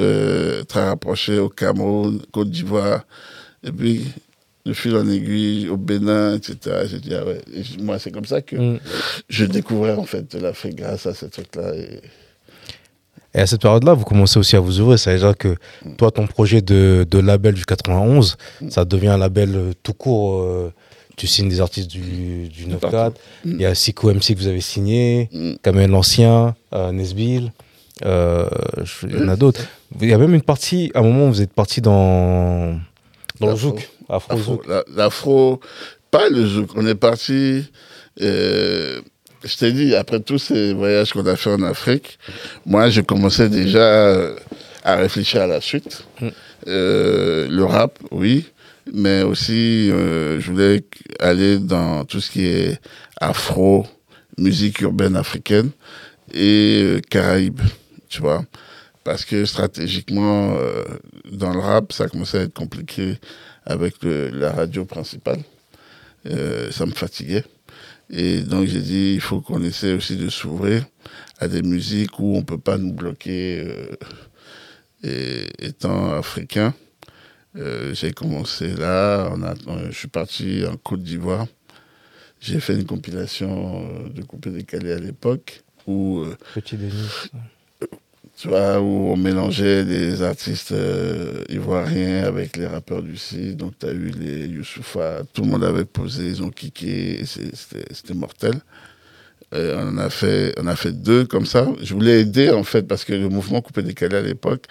euh, très rapproché au Cameroun, Côte d'Ivoire, et puis de fil en aiguille au Bénin, etc. Dit, ah ouais, Et moi c'est comme ça que Mm. je découvrais en fait l'Afrique grâce à ces trucs-là. Et... Et à cette période-là, vous commencez aussi à vous ouvrir. Ça veut dire que toi, ton projet de, de label du 91, ça devient un label euh, tout court. euh, tu signes des artistes du, du 9-4. partout. Il y a Sico MC que vous avez signé, Mm. Kamel l'Ancien, euh, Nesbill. euh, je- il y en a d'autres. Il y a même une partie, à un moment, vous êtes parti dans, dans le zouk. Afro Afro, zouk. la- L'afro, pas le zouk. On est parti. euh, je t'ai dit, après tous ces voyages qu'on a fait en Afrique, moi, je commençais déjà à réfléchir à la suite. Mm. Euh, le rap, oui, mais aussi, euh, je voulais aller dans tout ce qui est afro, musique urbaine africaine et euh, Caraïbes, tu vois. Parce que stratégiquement, euh, dans le rap, ça commençait à être compliqué avec le- la radio principale. Euh, ça me fatiguait. Et donc j'ai dit, il faut qu'on essaie aussi de s'ouvrir à des musiques où on ne peut pas nous bloquer euh, et, étant africain. J'ai commencé là, je suis parti en Côte d'Ivoire. J'ai fait une compilation de coupé décalé à l'époque où Petit Denis. Tu vois, où on mélangeait les artistes euh, ivoiriens avec les rappeurs du site. Donc, tu as eu les Youssoufa, tout le monde avait posé, ils ont kické, c'était mortel. Euh, on, en a fait, on a fait deux comme ça. Je voulais aider, en fait, parce que le mouvement Coupé Décalé à l'époque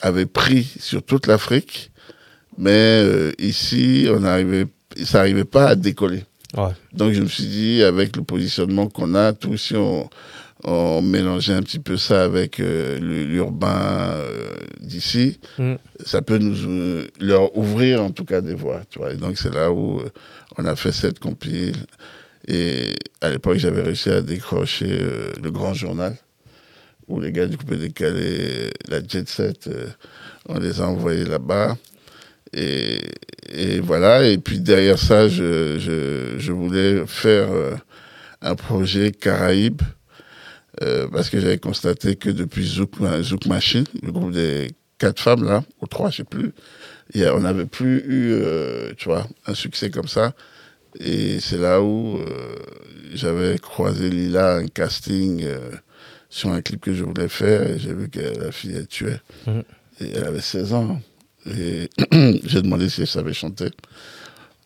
avait pris sur toute l'Afrique, mais euh, ici, on arrivait, ça n'arrivait pas à décoller. Ouais. Donc je me suis dit, avec le positionnement qu'on a, tout si on, on mélangeait un petit peu ça avec euh, l'urbain euh, d'ici, Mm. ça peut nous euh, leur ouvrir en tout cas des voies. Tu vois. Et donc c'est là où on a fait cette compile. Et à l'époque, j'avais réussi à décrocher le grand journal, où les gars du coupé décalé, la jet set, on les a envoyés là-bas. Et, et voilà, et puis derrière ça, je, je, je voulais faire un projet Caraïbes, euh, parce que j'avais constaté que depuis Zouk, Zouk Machine, le groupe des quatre femmes là, ou trois, je sais plus, on n'avait plus eu, euh, tu vois, un succès comme ça. Et c'est là où euh, j'avais croisé Lila, un casting sur un clip que je voulais faire, et j'ai vu que la fille, elle tuait. Et elle avait 16 ans. Et j'ai demandé si elle savait chanter.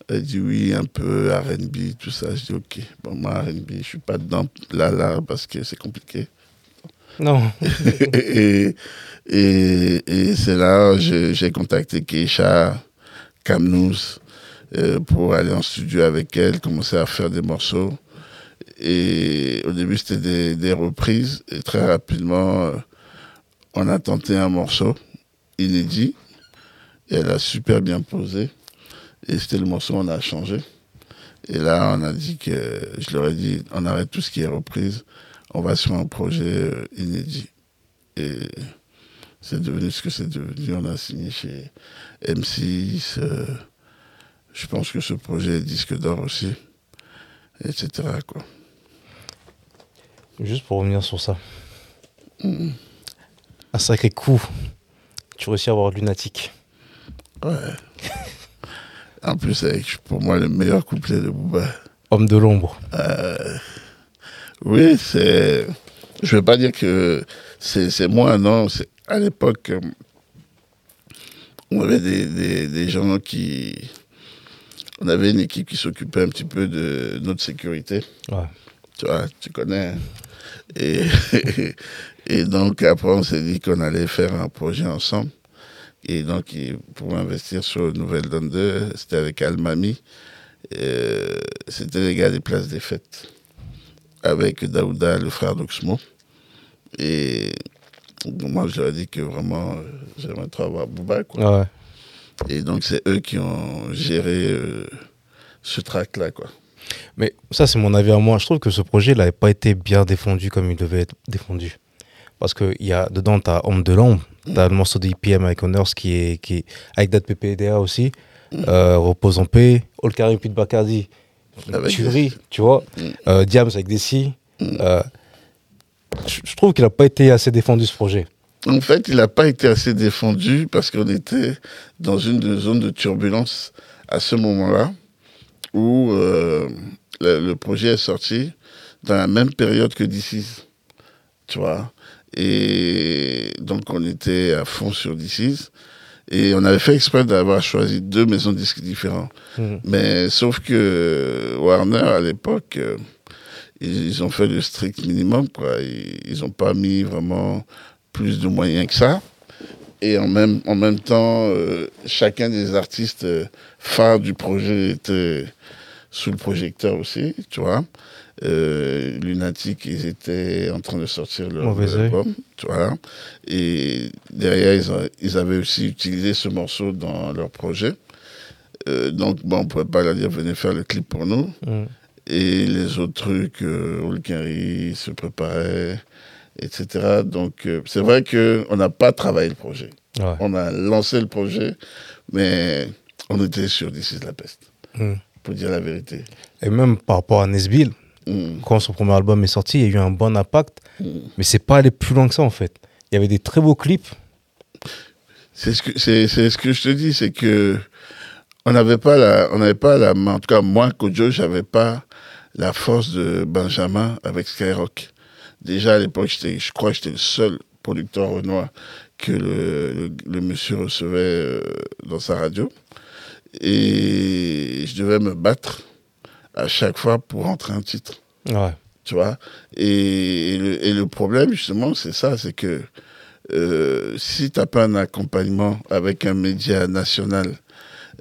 Elle dit oui, un peu RB, tout ça. Je dis ok. Bon, moi, RB, je suis pas dedans là, là, parce que c'est compliqué. Non. et et, et c'est là j'ai- j'ai contacté Keisha Kamnous euh, pour aller en studio avec elle, commencer à faire des morceaux. Et au début, c'était des, des reprises. Et très rapidement, euh, on a tenté un morceau inédit. Et elle a super bien posé. Et c'était le morceau on a changé. Et là, on a dit que, je leur ai dit, on arrête tout ce qui est reprise. On va sur un projet euh, inédit. Et c'est devenu ce que c'est devenu. On a signé chez M6. euh, je pense que ce projet est disque d'or aussi. etc. Quoi. Juste pour revenir sur ça. Un sacré coup. Tu réussis à avoir lunatique. Ouais. En plus, avec pour moi le meilleur couplet de Booba. Homme de l'ombre. Oui, c'est. Je ne veux pas dire que c'est moi, non. À l'époque, euh, on avait des, des, des gens qui. On avait une équipe qui s'occupait un petit peu de notre sécurité. Ouais. Tu vois, tu connais. hein. Et, et donc, après, on s'est dit qu'on allait faire un projet ensemble. Et donc, pour investir sur Nouvelle Donne 2, c'était avec Almami. Euh, c'était les gars des places des fêtes. Avec Daouda, le frère d'Oxmo. Et moi, je leur ai dit que vraiment, euh, j'aimerais trop avoir Bouba. Quoi. Ouais. Et donc, c'est eux qui ont géré euh, ce track-là. quoi. Mais ça, c'est mon avis à moi. Je trouve que ce projet n'avait pas été bien défendu comme il devait être défendu. Parce que y a, dedans, tu as Homme de l'ombre, tu as le morceau de IPM avec Honors qui est, qui est avec date PPDA aussi, euh, Repose en paix, All Karim Pete Bacardi, Avec tuerie, des- tu vois, Mm. euh, Diams avec Desi. Euh, je trouve qu'il n'a pas été assez défendu ce projet. En fait, il n'a pas été assez défendu parce qu'on était dans une zone de turbulence à ce moment-là où euh, le, le projet est sorti dans la même période que DC's. Tu vois? Et donc, on était à fond sur DC's. Et on avait fait exprès d'avoir choisi deux maisons de disques différentes. Mhm. Mais sauf que Warner, à l'époque, euh, ils, ils ont fait le strict minimum. Quoi. Ils n'ont pas mis vraiment plus de moyens que ça. Et en même, en même temps, euh, chacun des artistes euh, phares du projet était sous le projecteur aussi, tu vois. Euh, Lunatic, ils étaient en train de sortir leur Mauvais album, tu vois. Et derrière, ils, avaient aussi utilisé ce morceau dans leur projet. Euh, donc, bon, on ne pouvait pas leur dire, venez faire le clip pour nous. Mhm. Et les autres trucs, euh, se préparait, etc. Donc, euh, c'est vrai qu'on n'a pas travaillé le projet. Ouais. On a lancé le projet, mais on était sur d'ici de la peste, Mhm. pour dire la vérité. Et même par rapport à Nesbill, Mm. quand son premier album est sorti, il y a eu un bon impact, Mm. mais c'est pas allé plus loin que ça en fait. Il y avait des très beaux clips. C'est ce que c'est c'est ce que je te dis, c'est que on n'avait pas la on n'avait pas la main. En tout cas, moi, Kojo, j'avais pas la force de Benjamin avec Skyrock. Déjà à l'époque, je crois que j'étais le seul producteur renois que le, le, le monsieur recevait euh, dans sa radio. Et je devais me battre à chaque fois pour rentrer un titre Ouais. tu vois? Et, et le, et le problème, justement, c'est ça, c'est que euh, si tu n'as pas un accompagnement avec un média national,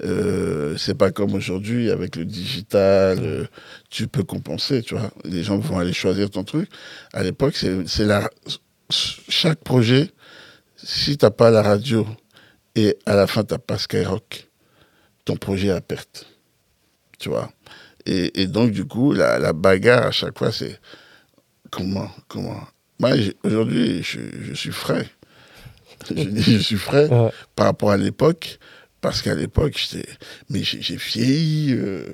euh, c'est pas comme aujourd'hui, avec le digital, euh, tu peux compenser, tu vois? Les gens vont aller choisir ton truc. À l'époque, c'est c'est la chaque projet, si t'as pas la radio et à la fin t'as pas Skyrock, ton projet est à perte, tu vois? Et, et donc, du coup, la, la bagarre à chaque fois, c'est comment, comment? Moi, aujourd'hui, je, je suis frais. Je dis, je suis frais Ouais. par rapport à l'époque, parce qu'à l'époque, j'étais. Mais j'ai vieilli. euh,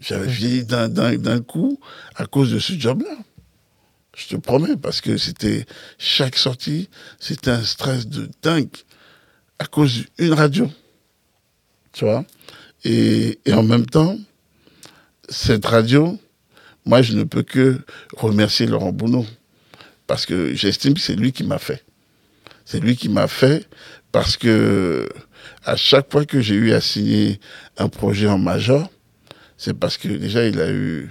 J'avais vieilli d'un- coup à cause de ce job-là. Je te promets, parce que c'était. Chaque sortie, c'était un stress de dingue à cause d'une radio. Tu vois? Et, et en même temps, cette radio, moi, je ne peux que remercier Laurent Bounot. Parce que j'estime que c'est lui qui m'a fait. C'est lui qui m'a fait parce que à chaque fois que j'ai eu à signer un projet en major, c'est parce que déjà il a eu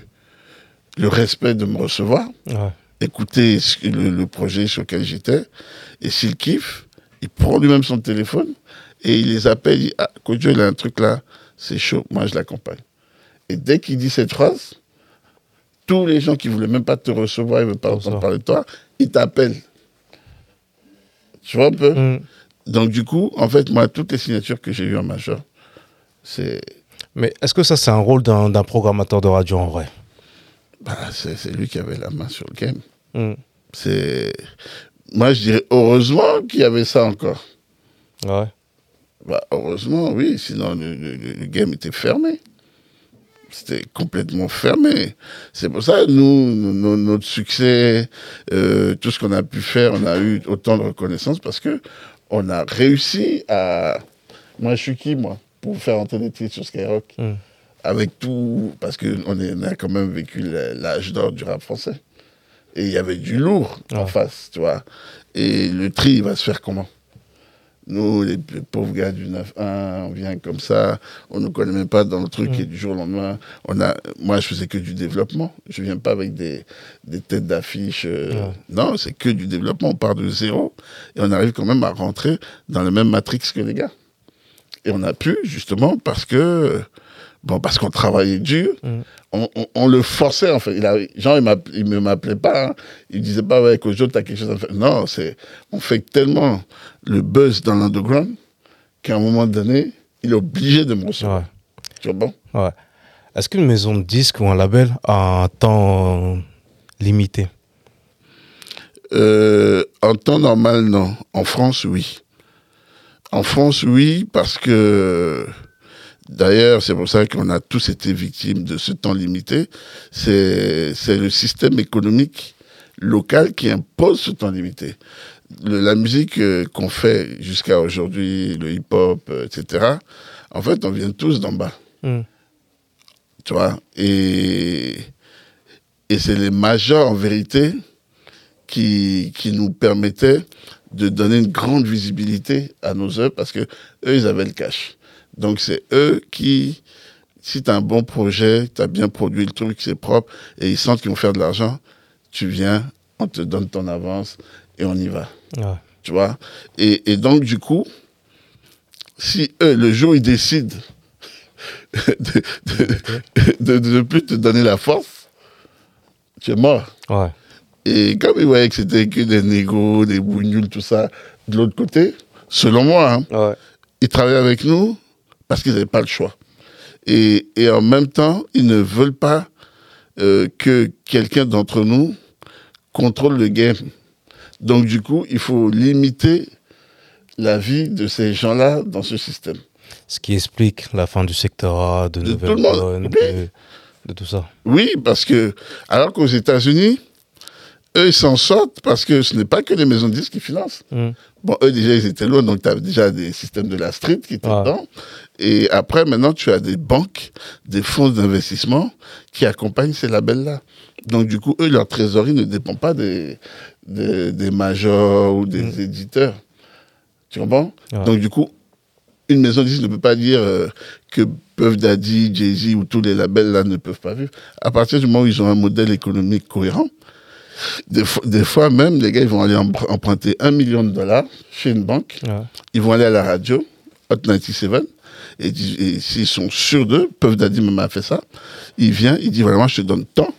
le respect de me recevoir, Ouais. écouter le projet sur lequel j'étais, et s'il kiffe, il prend lui-même son téléphone et il les appelle, il dit Ah, Kodjo, il a un truc là, c'est chaud, moi je l'accompagne. Et dès qu'il dit cette phrase, tous les gens qui ne voulaient même pas te recevoir, ils ne veulent pas entendre parler de toi, ils t'appellent. Tu vois un peu Mhm. Donc du coup, en fait, moi, toutes les signatures que j'ai eues en major, c'est Mais est-ce que ça, c'est un rôle d'un programmateur de radio en vrai? Bah, c'est lui qui avait la main sur le game. Mhm. C'est moi, je dirais heureusement qu'il y avait ça encore. Ouais. Bah, heureusement, oui, sinon le, le- le- le game était fermé. C'était complètement fermé. C'est pour ça, nous, no- notre succès, euh, tout ce qu'on a pu faire, on a eu autant de reconnaissance parce que on a réussi à. Moi, je suis qui, moi, pour faire entrer des titres sur Skyrock? Mm. Avec tout. Parce qu'on on a quand même vécu l'âge d'or du rap français. Et il y avait du lourd en face, tu vois. Et le tri, il va se faire comment? Nous, les pauvres gars du 9-1, on vient comme ça, on ne connaît même pas dans le truc Mm. et du jour au lendemain, on a, moi je faisais que du développement. Je viens pas avec des, des têtes d'affiche. euh, Ouais. Non, c'est que du développement. On part de zéro et on arrive quand même à rentrer dans le même matrix que les gars. Et on a pu, justement, parce que, bon, parce qu'on travaillait dur, Mm. on, on- on le forçait, en fait. Il a, Jean, il, me m'appelait pas, hein. il disait pas, ouais, Kojo, t'as quelque chose à faire. Non, c'est, on fait tellement le buzz dans l'underground qu'à un moment donné, il est obligé de me recevoir. Ouais. Tu vois, bon? Ouais. Est-ce qu'une maison de disques ou un label a un temps limité? Euh, en temps normal, non. En France, oui. En France, oui, parce que d'ailleurs, c'est pour ça qu'on a tous été victimes de ce temps limité. C'est le système économique local qui impose ce temps limité. Le- la musique euh, qu'on fait jusqu'à aujourd'hui, le hip-hop, euh, etc., en fait, on vient tous d'en bas Mm. tu vois? Et, et c'est les majors, en vérité, qui, qui nous permettaient de donner une grande visibilité à nos œuvres parce que eux, ils avaient le cash. Donc, c'est eux qui, si tu as un bon projet, tu as bien produit le truc, c'est propre, et ils sentent qu'ils vont faire de l'argent, tu viens, on te donne ton avance et on y va Ouais. tu vois? Et, et donc, du coup, si eux, le jour, ils décident de de, de, de plus te donner la force, tu es mort. Ouais. Et comme ils voyaient que c'était que des négos, des bougnoules, tout ça, de l'autre côté, selon moi, hein, Ouais. ils travaillaient avec nous parce qu'ils n'avaient pas le choix. Et, et en même temps, ils ne veulent pas euh, que quelqu'un d'entre nous contrôle le game. Donc du coup, il faut limiter la vie de ces gens-là dans ce système. Ce qui explique la fin du secteur A, de, De Nouvelle tout le monde. Donne, Oui. de, de tout ça. Oui, parce que, alors qu'aux États-Unis, eux, ils s'en sortent parce que ce n'est pas que les maisons de disques qui financent. Mm. Bon, eux, déjà, ils étaient loin, donc tu avais déjà des systèmes de la street qui étaient Ouais. dedans. Et après, maintenant, tu as des banques, des fonds d'investissement qui accompagnent ces labels-là. Donc, du coup, eux, leur trésorerie ne dépend pas des, des, des majors ou des éditeurs. Tu comprends? Ouais. Donc, du coup, une maison de ne peut pas dire euh, que Puff Daddy, Jay-Z ou tous les labels là ne peuvent pas vivre. À partir du moment où ils ont un modèle économique cohérent, des fois, des fois même, les gars, ils vont aller emprunter un million de dollars chez une banque, Ouais. ils vont aller à la radio, Hot 97, et, s'ils sont sûrs d'eux, Puff Daddy même a fait ça, il vient, il dit vraiment, je te donne tant,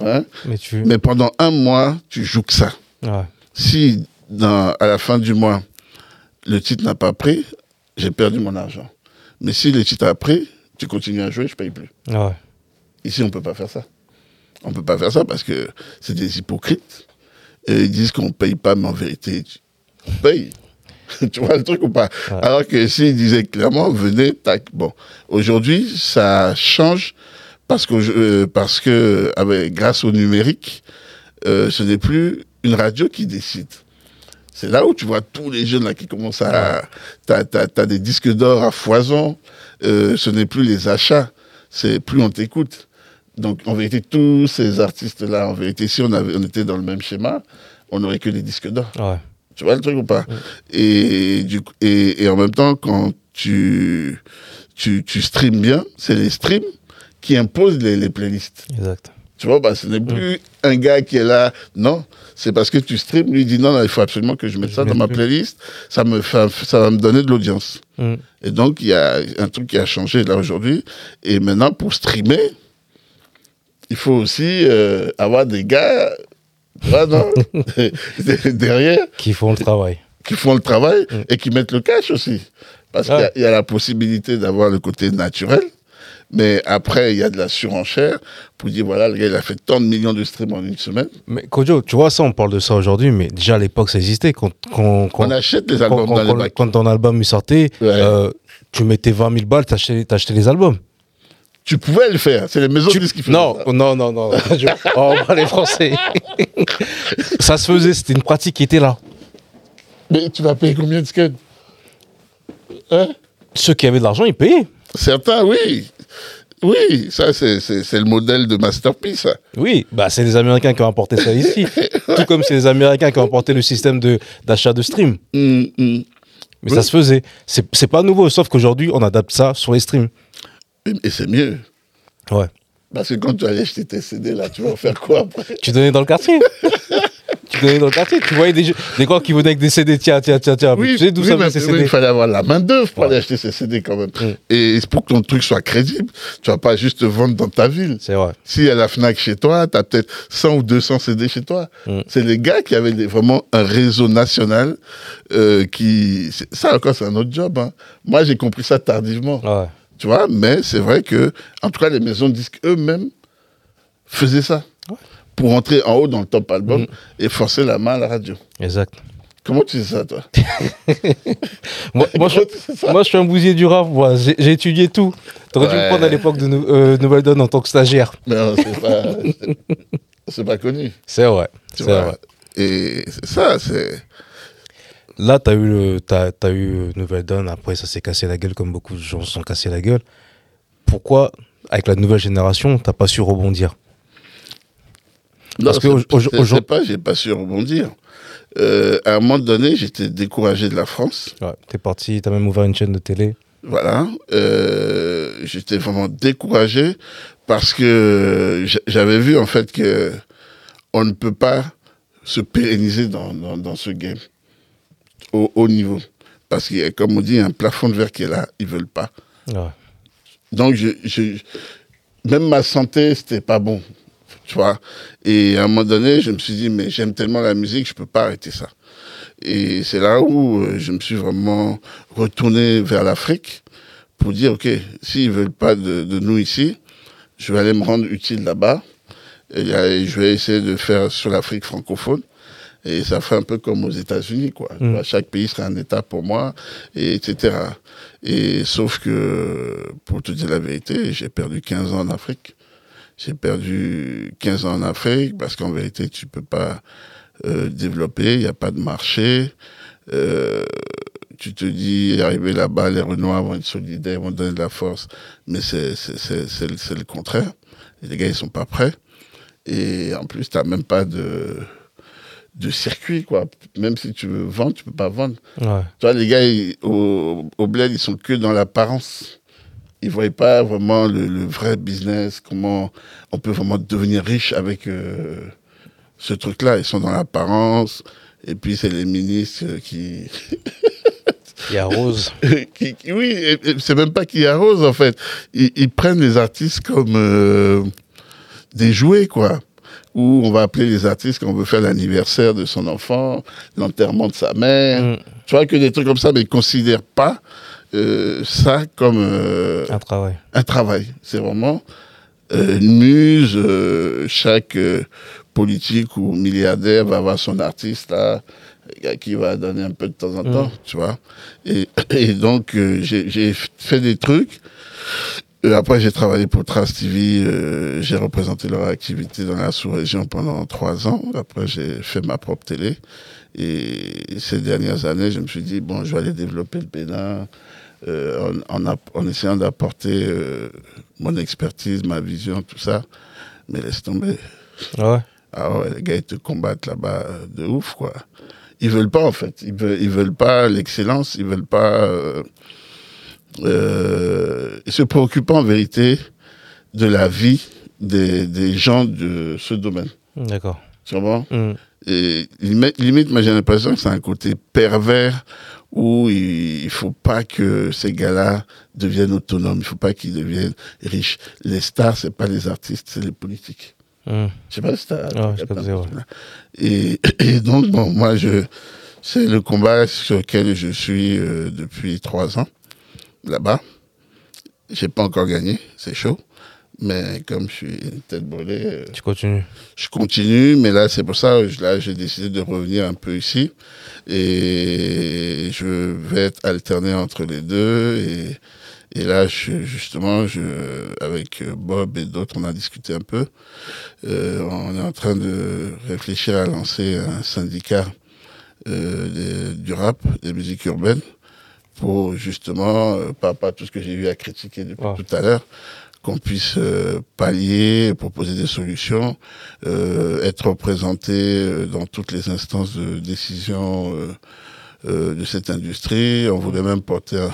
hein, Mais tu. mais pendant un mois, tu joues que ça. Ouais. Si dans, à la fin du mois, le titre n'a pas pris, j'ai perdu mon argent. Mais si le titre a pris, tu continues à jouer, je paye plus. Ouais. Ici, on ne peut pas faire ça. On ne peut pas faire ça parce que c'est des hypocrites. Et ils disent qu'on ne paye pas, mais en vérité, on paye. tu vois le truc ou pas Ouais. Alors que s'ils disaient clairement, venez, tac. Bon, aujourd'hui, ça change parce que, euh, parce que avec, grâce au numérique, euh, ce n'est plus une radio qui décide. C'est là où tu vois tous les jeunes là qui commencent à... T'as as, des disques d'or à foison. Euh, ce n'est plus les achats. C'est plus on t'écoute. Donc, en vérité, tous ces artistes-là, en vérité, si on, avait, on était dans le même schéma, on n'aurait que des disques d'or. Ouais. Tu vois le truc ou pas et, du, et, et en même temps, quand tu, tu, tu streams bien, c'est les streams qui imposent les, les playlists. Exact. Tu vois, bah, ce n'est plus un gars qui est là. Non, c'est parce que tu streams, lui dit non, non, il faut absolument que je mette Je ça dans ma plus. playlist. Ça, me fait, ça va me donner de l'audience. Et donc, il y a un truc qui a changé là aujourd'hui. Et maintenant, pour streamer, il faut aussi euh, avoir des gars vois, non derrière Qui font le travail. qui font le travail Mm. et qui mettent le cash aussi. Parce qu'il y a- il y, a la possibilité d'avoir le côté naturel, mais après, il y a de la surenchère pour dire voilà, le gars, il a fait tant de millions de streams en une semaine. Mais Kojo, tu vois, ça, on parle de ça aujourd'hui, mais déjà à l'époque, ça existait. Quand, quand, quand, On achète les albums quand- dans les quand- bacs. quand ton album sortait, Ouais. euh, tu mettais 20 000 balles, t'achetais, t'achetais les albums. Tu pouvais le faire. C'est les maisons de disques qui faisaient Non, ça. non, non, non. Je- Oh, parle français. ça se faisait, c'était une pratique qui était là. Mais tu vas payer combien de disquettes Hein? Ceux qui avaient de l'argent, ils payaient. Certains, oui. Oui, ça, c'est le modèle de Masterpiece. ça. Oui, bah c'est les Américains qui ont apporté ça ici. Tout comme c'est les Américains qui ont apporté le système de- d'achat de, stream. Hum, hum. Mais Oui. ça se faisait. C'est pas nouveau, sauf qu'aujourd'hui, on adapte ça sur les streams. Et et c'est mieux. Ouais. Parce que quand tu allais acheter tes CD, là, tu vas en faire quoi après Tu donnais dans le quartier. tu donnais dans le quartier. Tu voyais des, jeux- des gars qui venaient avec des CD. Tiens, tiens, tiens, tiens. tu sais d'où oui, ça vient ces oui, CD il fallait avoir la main d'œuvre pour Ouais. aller acheter ces CD quand même. Mm. Et pour que ton truc soit crédible, tu vas pas juste te vendre dans ta ville. C'est vrai. Si à la FNAC chez toi, tu as peut-être 100 ou 200 CD chez toi. Mm. C'est les gars qui avaient des- vraiment un réseau national euh, qui... Ça encore, c'est un autre job. hein. Moi, j'ai compris ça tardivement. Ouais. Tu vois, mais c'est vrai que, en tout cas, les maisons de disques eux-mêmes faisaient ça. Pour entrer en haut dans le top album Mm. et forcer la main à la radio. Exact. Comment tu sais ça, toi? Moi, moi, je, ça? moi, je suis un bousier du rap. moi. J'ai étudié tout. T'aurais dû me Ouais. prendre à l'époque de Nou- euh, Nouvelle Donne en tant que stagiaire. Non, c'est pas, c'est pas connu. C'est vrai. Vrai. Et c'est ça, c'est. Là, t'as eu, le, eu euh, Nouvelle Donne, après ça s'est cassé la gueule comme beaucoup de gens se sont cassés la gueule. Pourquoi, avec la nouvelle génération, t'as pas su rebondir? Non, Parce que c'est- au- au- c'est- au- c'est pas, j'ai pas su rebondir. Euh, à un moment donné, j'étais découragé de la France. ouais, T'es parti, t'as même ouvert une chaîne de télé. Voilà. Euh, j'étais vraiment découragé parce que j'a- j'avais vu en fait que on ne peut pas se pérenniser dans, dans, dans ce game au haut niveau. Parce qu'il y a, comme on dit, un plafond de verre qui est là, ils veulent pas. Ouais. Donc, je, je- même ma santé, c'était pas bon. Tu vois. Et à un moment donné, je me suis dit, mais j'aime tellement la musique, je peux pas arrêter ça. Et c'est là où euh, je me suis vraiment retourné vers l'Afrique pour dire, OK, s'ils veulent pas de, de nous ici, je vais aller me rendre utile là-bas. Et, euh, je vais essayer de faire sur l'Afrique francophone. Et ça fait un peu comme aux États-Unis, quoi. Mm. vois, Chaque pays serait un État pour moi, et etc. Et sauf que, pour te dire la vérité, j'ai perdu 15 ans en Afrique. J'ai perdu 15 ans en Afrique parce qu'en vérité, tu peux pas euh, développer, il n'y a pas de marché. Euh, tu te dis, arriver là-bas, les Renois vont être solidaires, vont donner de la force, mais c'est c'est- c'est- c'est le- contraire. Et les gars, ils sont pas prêts. Et en plus, tu n'as même pas de, de circuit, quoi. Même si tu veux vendre, tu peux pas vendre. Ouais. Tu vois, les gars, ils- au, au bled, ils sont que dans l'apparence. Ils ne voient pas vraiment le, le vrai business, comment on peut vraiment devenir riche avec euh, ce truc-là. Ils sont dans l'apparence. Et puis, c'est les ministres euh, qui, Il y a Rose. qui- qui- oui, c'est même pas qu'ils arrosent, en fait. Ils, ils prennent les artistes comme euh, des jouets, quoi. Où on va appeler les artistes quand on veut faire l'anniversaire de son enfant, l'enterrement de sa mère. Mm. Tu vois que des trucs comme ça, mais ils ne considèrent pas euh, ça comme euh, Un travail. un travail. C'est vraiment euh, une muse. euh, chaque euh, politique ou milliardaire va avoir son artiste là, qui va donner un peu de temps en temps, tu vois. Et, et donc, euh, j'ai fait des trucs. Après, j'ai travaillé pour Trace TV. euh, j'ai représenté leur activité dans la sous-région pendant trois ans. Après, j'ai fait ma propre télé. Et ces dernières années, je me suis dit, bon, je vais aller développer le Bénin euh, en, en, app- en essayant d'apporter euh, mon expertise, ma vision, tout ça. Mais laisse tomber. Ouais? Ah ouais, les gars, ils te combattent là-bas de ouf, quoi. Ils veulent pas, en fait. Ils veulent, ils veulent pas l'excellence, ils veulent pas... Euh, se préoccupent en vérité de la vie des, des gens de ce domaine. D'accord. Comprends? Mm. et limite, limite, moi j'ai l'impression que c'est un côté pervers où il, il faut pas que ces gars-là deviennent autonomes, il faut pas qu'ils deviennent riches. Les stars, c'est pas les artistes, c'est les politiques. Mm. Je sais pas si t'as- ouais. et, et donc, bon, moi, je, c'est le combat sur lequel je suis euh, depuis trois ans, là-bas. J'ai pas encore gagné, c'est chaud. Mais comme je suis une tête brûlée, euh, Tu continues. je continue. Mais là, c'est pour ça que là, j'ai décidé de revenir un peu ici. Et je vais être alterné entre les deux. Et, Et là, je, justement, je, avec Bob et d'autres, on a discuté un peu. Euh, on est en train de réfléchir à lancer un syndicat euh, du rap, des musiques urbaines, pour justement, euh, pas, pas tout ce que j'ai eu à critiquer depuis Ah. tout à l'heure, qu'on puisse euh, pallier, proposer des solutions, euh, être représenté euh, dans toutes les instances de décision euh, de cette industrie. On voulait même porter un,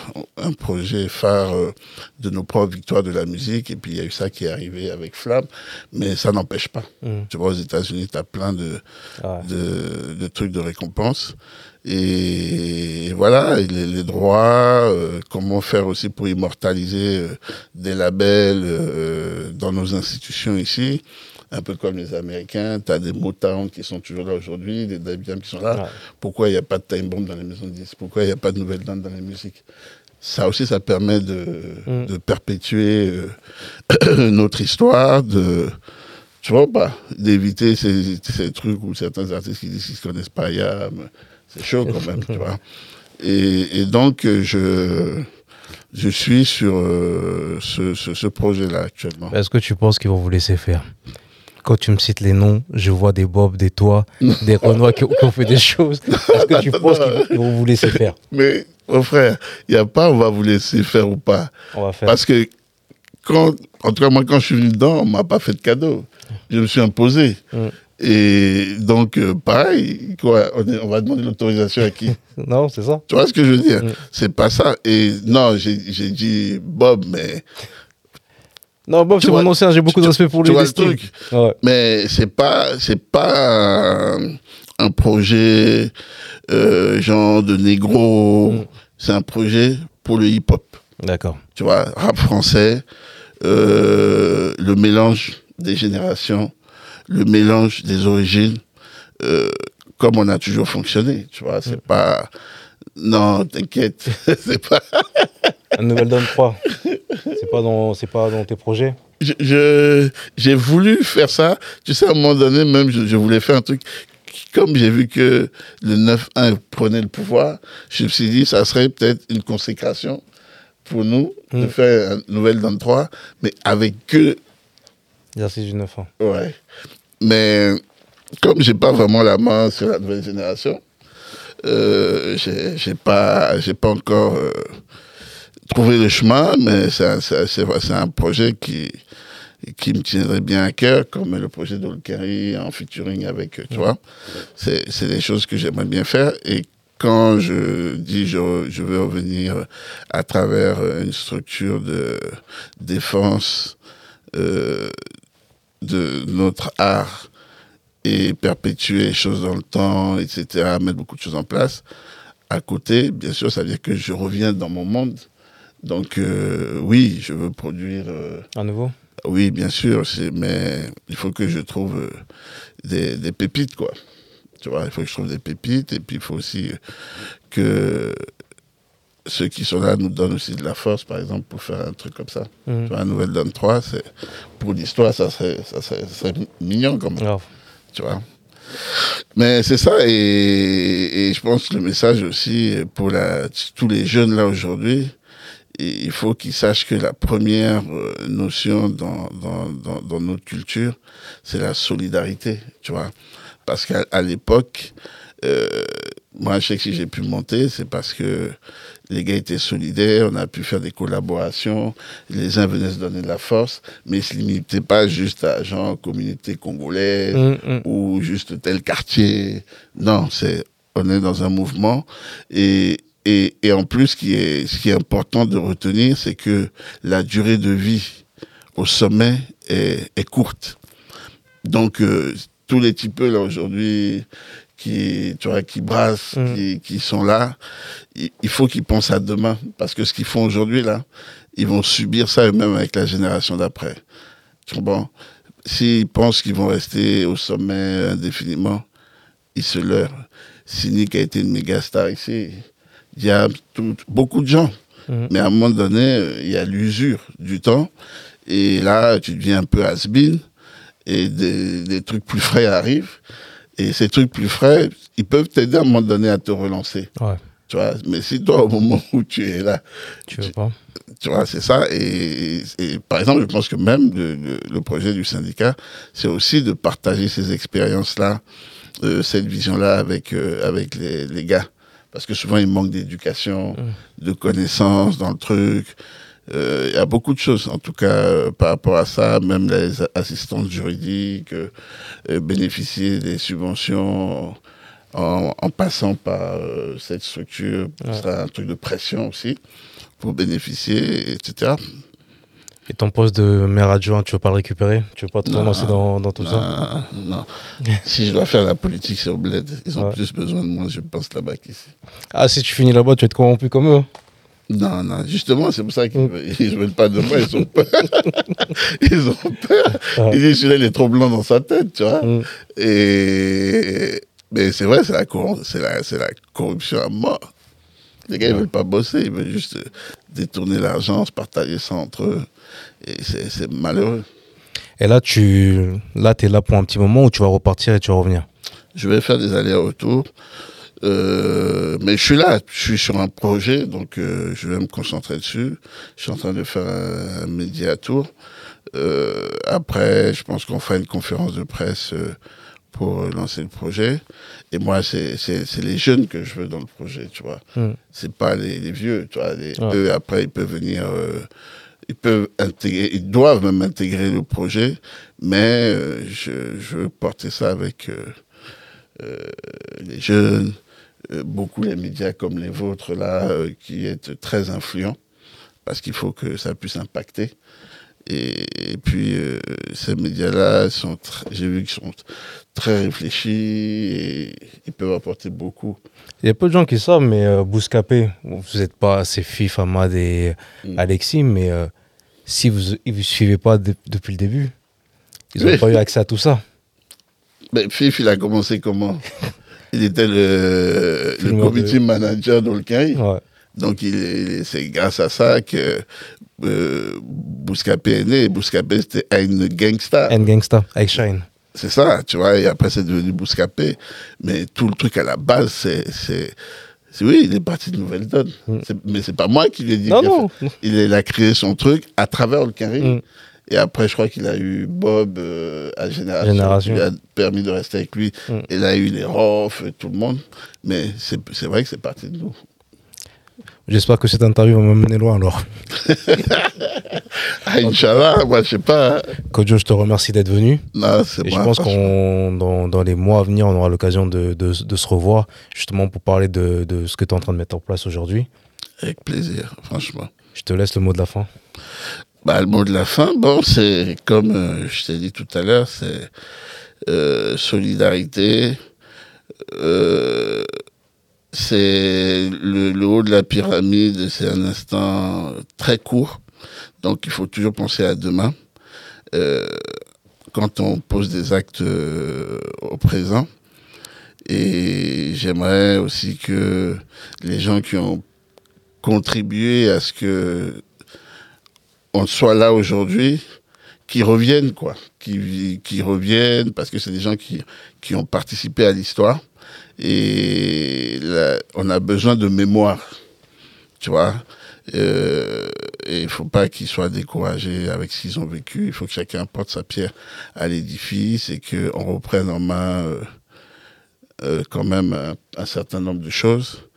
un projet phare euh, de nos propres victoires de la musique. Et puis il y a eu ça qui est arrivé avec Flamme, mais ça n'empêche pas. Mhm. Tu vois, aux États-Unis, tu as plein de, Ouais. de, de trucs de récompense. Et voilà, et les, les droits, euh, comment faire aussi pour immortaliser euh, des labels euh, dans nos institutions ici. Un peu comme les Américains, tu as des Motown qui sont toujours là aujourd'hui, des Def Jam qui sont là. Ouais. Pourquoi il n'y a pas de time bomb dans les maisons de disques? Pourquoi il n'y a pas de nouvelles dates dans les musiques? Ça aussi, ça permet de, Mm. de perpétuer euh, notre histoire, de, tu vois pas, d'éviter ces, ces trucs où certains artistes qui disent qu'ils ne connaissent pas Yam. C'est chaud quand même, tu vois. Et, et donc, euh, je, je suis sur euh, ce, ce, ce projet-là actuellement. Est-ce que tu penses qu'ils vont vous laisser faire? Quand tu me cites les noms, je vois des Bob, des toi, des Renois qui, ont- qui ont fait des choses. Est-ce que tu penses qu'ils vont, vous laisser faire? Mais, mon frère, il n'y a pas on va vous laisser faire ou pas. On va faire. Parce que, quand, en tout cas, moi, quand je suis venu dedans, on m'a pas fait de cadeau. Je me suis imposé. Mm. Et donc, euh, pareil, quoi, on, est- on va demander l'autorisation à qui? Non, c'est ça. Tu vois ce que je veux dire? Mm. C'est pas ça. Et non, j'ai dit Bob, mais, Non, Bob, Tu c'est mon ancien, j'ai beaucoup de tu- respect pour tu lui. vois le truc. Ouais. mais c'est pas, c'est pas un, un projet euh, genre de négro. Mm. C'est un projet pour le hip-hop. D'accord. tu vois, rap français, euh, le mélange des générations, le mélange des origines, euh, comme on a toujours fonctionné, tu vois, c'est pas... Non, t'inquiète, c'est pas... Un Nouvelle Donne 3. C'est pas, dans, c'est pas dans tes projets? Je- je- J'ai voulu faire ça, tu sais, à un moment donné, même, je, je voulais faire un truc... Comme j'ai vu que le 9-1 prenait le pouvoir, je me suis dit, ça serait peut-être une consécration pour nous de Mm. faire un Nouvelle Donne 3, mais avec que Exercice du 9 ans. Ouais. Mais comme j'ai pas vraiment la main sur la nouvelle génération, euh, j'ai j'ai pas, j'ai pas encore euh, trouvé le chemin, mais c'est un, projet qui qui me tiendrait bien à cœur, comme le projet d'Olkari en featuring avec, tu vois. C'est c'est des choses que j'aimerais bien faire. Et quand je dis je, je veux revenir à travers une structure de défense euh, de notre art et perpétuer les choses dans le temps, etc., mettre beaucoup de choses en place. À côté, bien sûr, ça veut dire que je reviens dans mon monde. Donc, euh, oui, je veux produire. euh, À nouveau? oui, bien sûr, mais il faut que je trouve euh, des, des pépites, quoi. Tu vois, il faut que je trouve des pépites et puis il faut aussi euh, que ceux qui sont là nous donnent aussi de la force, par exemple, pour faire un truc comme ça. Mhm. Tu vois, nouvelle donne 3, c'est, pour l'histoire, ça serait, ça, serait, ça serait mignon quand même, Grave. tu vois. Mais c'est ça, et, et je pense que le message aussi pour la, tous les jeunes là aujourd'hui, il faut qu'ils sachent que la première euh, notion dans, dans, dans, dans notre culture, c'est la solidarité, tu vois. Parce qu'à l'époque, euh, moi, je sais que si j'ai pu monter, c'est parce que les gars étaient solidaires, on a pu faire des collaborations, les uns venaient se donner de la force, mais ils ne se limitaient pas juste à genre communauté congolaise Mm, mm. ou juste tel quartier. Non, c'est on est dans un mouvement et et, et en plus, ce qui est ce qui est important de retenir, c'est que la durée de vie au sommet est, est courte. Donc euh, tous les types là aujourd'hui qui tu vois qui brassent, Mm. qui, qui sont là, il, il faut qu'ils pensent à demain parce que ce qu'ils font aujourd'hui là, ils vont subir ça eux-mêmes avec la génération d'après. Tu comprends? S'ils pensent qu'ils vont rester au sommet indéfiniment, ils se leurrent. Cynic a été une méga star ici. Il y a tout- beaucoup de gens. Mhm. Mais à un moment donné, il y a l'usure du temps. Et là, tu deviens un peu has-been. Et des, des trucs plus frais arrivent. Et ces trucs plus frais, ils peuvent t'aider à un moment donné à te relancer. Ouais, Tu vois Mais si toi, au moment où tu es là, tu veux pas Tu vois, c'est ça. Et, et, par exemple, je pense que même le, le, le projet du syndicat, c'est aussi de partager ces expériences-là, euh, cette vision-là avec, euh, avec les, les, gars. Parce que souvent, il manque d'éducation, mmh. de connaissances dans le truc. Euh, il y a beaucoup de choses, en tout cas, euh, par rapport à ça, même les assistantes juridiques, euh, bénéficier des subventions en, en passant par cette structure, ouais. sera un truc de pression aussi pour bénéficier, etc. Et ton poste de maire adjoint, tu veux pas le récupérer? Tu veux pas te lancer dans, dans, tout non, ça? Non. si je dois faire la politique sur Bled, ils ont ouais. plus besoin de moi, je pense, là-bas qu'ici. Ah, si tu finis là-bas, tu vas être corrompu comme eux non, non, justement, c'est pour ça qu'ils ne veulent pas de moi, ils ont peur. ils ont peur. Ah. Ils disent, celui-là, il est trop blanc dans sa tête, tu vois. Mm. Et, mais c'est vrai, c'est la, la, c'est la corruption à mort. Les gars, ils ne veulent pas bosser, ils veulent juste détourner l'argent, se partager ça entre eux. Et c'est, malheureux. Et là, tu là, es là pour un petit moment ou tu vas repartir et tu vas revenir? Je vais faire des allers-retours. Euh, mais je suis là, je suis sur un projet, donc euh, je vais me concentrer dessus. Je suis en train de faire un, un média tour. Euh, après, je pense qu'on fera une conférence de presse pour lancer le projet. Et moi, c'est les jeunes que je veux dans le projet, tu vois. Mm. C'est pas les, les, vieux, tu vois. Les, ouais. Eux, après, ils peuvent venir, ils peuvent intégrer, ils doivent même intégrer le projet, mais euh, je, je veux porter ça avec les jeunes, euh, beaucoup les médias comme les vôtres là, euh, qui êtes très influents, parce qu'il faut que ça puisse impacter. Et, et puis euh, ces médias-là sont, j'ai vu qu'ils sont très réfléchis et ils peuvent apporter beaucoup. Il y a peu de gens qui savent, mais euh, Bouscapé, vous n'êtes pas assez fif, Ahmad et mm. Alexis, mais euh, si vous ne vous suivez pas de, depuis le début, ils n'ont oui. pas eu accès à tout ça. Mais Fif, il a commencé comment? Il était le, le committee de... manager. Ouais. Donc, c'est grâce à ça que euh, Bouscapé est né. Bouscapé, c'était un gangsta. Un gangsta, avec Shine. C'est ça, tu vois, et après, c'est devenu Bouscapé. Mais tout le truc à la base, c'est. C'est oui, il est parti de Nouvelle Donne. Mm. Mais c'est pas moi qui lui ai dit. Non, non. Il, il, a créé son truc à travers le Mm. Et après, je crois qu'il a eu Bob euh, à Génération, Génération, qui lui a permis de rester avec lui. Mm. Et là, il a eu les Rof, tout le monde. Mais c'est vrai que c'est parti de nous. J'espère que cette interview va m'amener loin alors. ah, Inch'Allah, moi je sais pas. Hein. Kojo, je te remercie d'être venu. Non, c'est Et je pense qu'on dans, dans, les mois à venir, on aura l'occasion de, de, de, se revoir justement pour parler de, de ce que tu es en train de mettre en place aujourd'hui. Avec plaisir, franchement. Je te laisse le mot de la fin. Bah, le mot de la fin, bon, c'est comme euh, je t'ai dit tout à l'heure, c'est euh, solidarité. Euh, c'est le, le, haut de la pyramide, c'est un instant très court, donc il faut toujours penser à demain. Euh, quand on pose des actes euh, au présent. Et j'aimerais aussi que les gens qui ont contribué à ce que on soit là aujourd'hui, qui reviennent, quoi, qui, qui reviennent, parce que c'est des gens qui, qui ont participé à l'histoire. Et on a besoin de mémoire, tu vois. Euh, et il faut pas qu'ils soient découragés avec ce qu'ils ont vécu. Il faut que chacun porte sa pierre à l'édifice et qu'on reprenne en main euh, euh, quand même un, certain nombre de choses.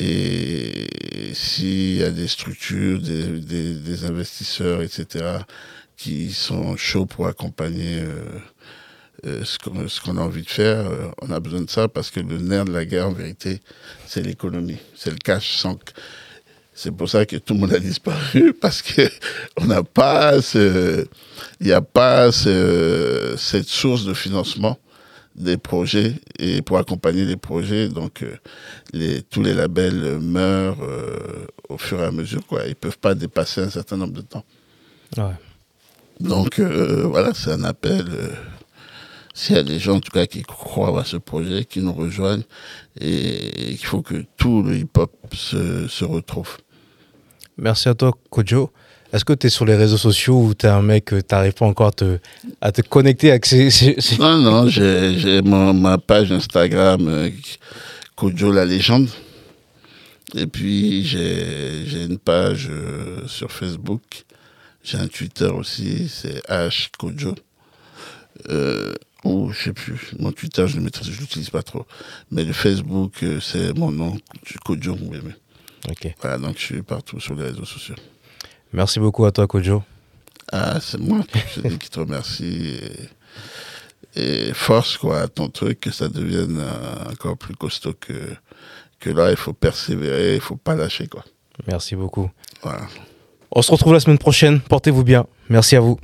Et s'il y a des structures, des, investisseurs, etc., qui sont chauds pour accompagner euh, ce qu'on qu a envie de faire, euh, on a besoin de ça parce que le nerf de la guerre, en vérité, c'est l'économie, c'est le cash. Sans... C'est pour ça que tout le monde a disparu parce que on n'a pas ce, il n'y a pas ce, cette source de financement des projets et pour accompagner les projets. Donc, euh, les, tous les labels meurent euh, au fur et à mesure. Quoi. Ils ne peuvent pas dépasser un certain nombre de temps. Ouais. Donc, voilà, c'est un appel. S'il y a des gens, en tout cas, qui croient à ce projet, qui nous rejoignent, et, qu'il faut que tout le hip-hop se, se retrouve. Merci à toi, Kojo. Est-ce que tu es sur les réseaux sociaux ou tu es un mec que tu n'arrives pas encore à te, à te connecter avec ces, ces... Non, non, j'ai ma page Instagram, euh, Kojo la légende. Et puis, j'ai j'ai une page euh, sur Facebook. J'ai un Twitter aussi, c'est H Kojo. Euh, ou je sais plus. Mon Twitter, je ne je l'utilise pas trop. Mais le Facebook, euh, c'est mon nom, Kojo. Oui. Ok. Voilà, donc je suis partout sur les réseaux sociaux. Merci beaucoup à toi, Kojo. Ah, c'est moi je te dis qui te remercie. Et, et force, quoi, à ton truc, que ça devienne euh, encore plus costaud que, que là. Il faut persévérer, il faut pas lâcher, quoi. Merci beaucoup. Voilà. On se retrouve la semaine prochaine. Portez-vous bien. Merci à vous.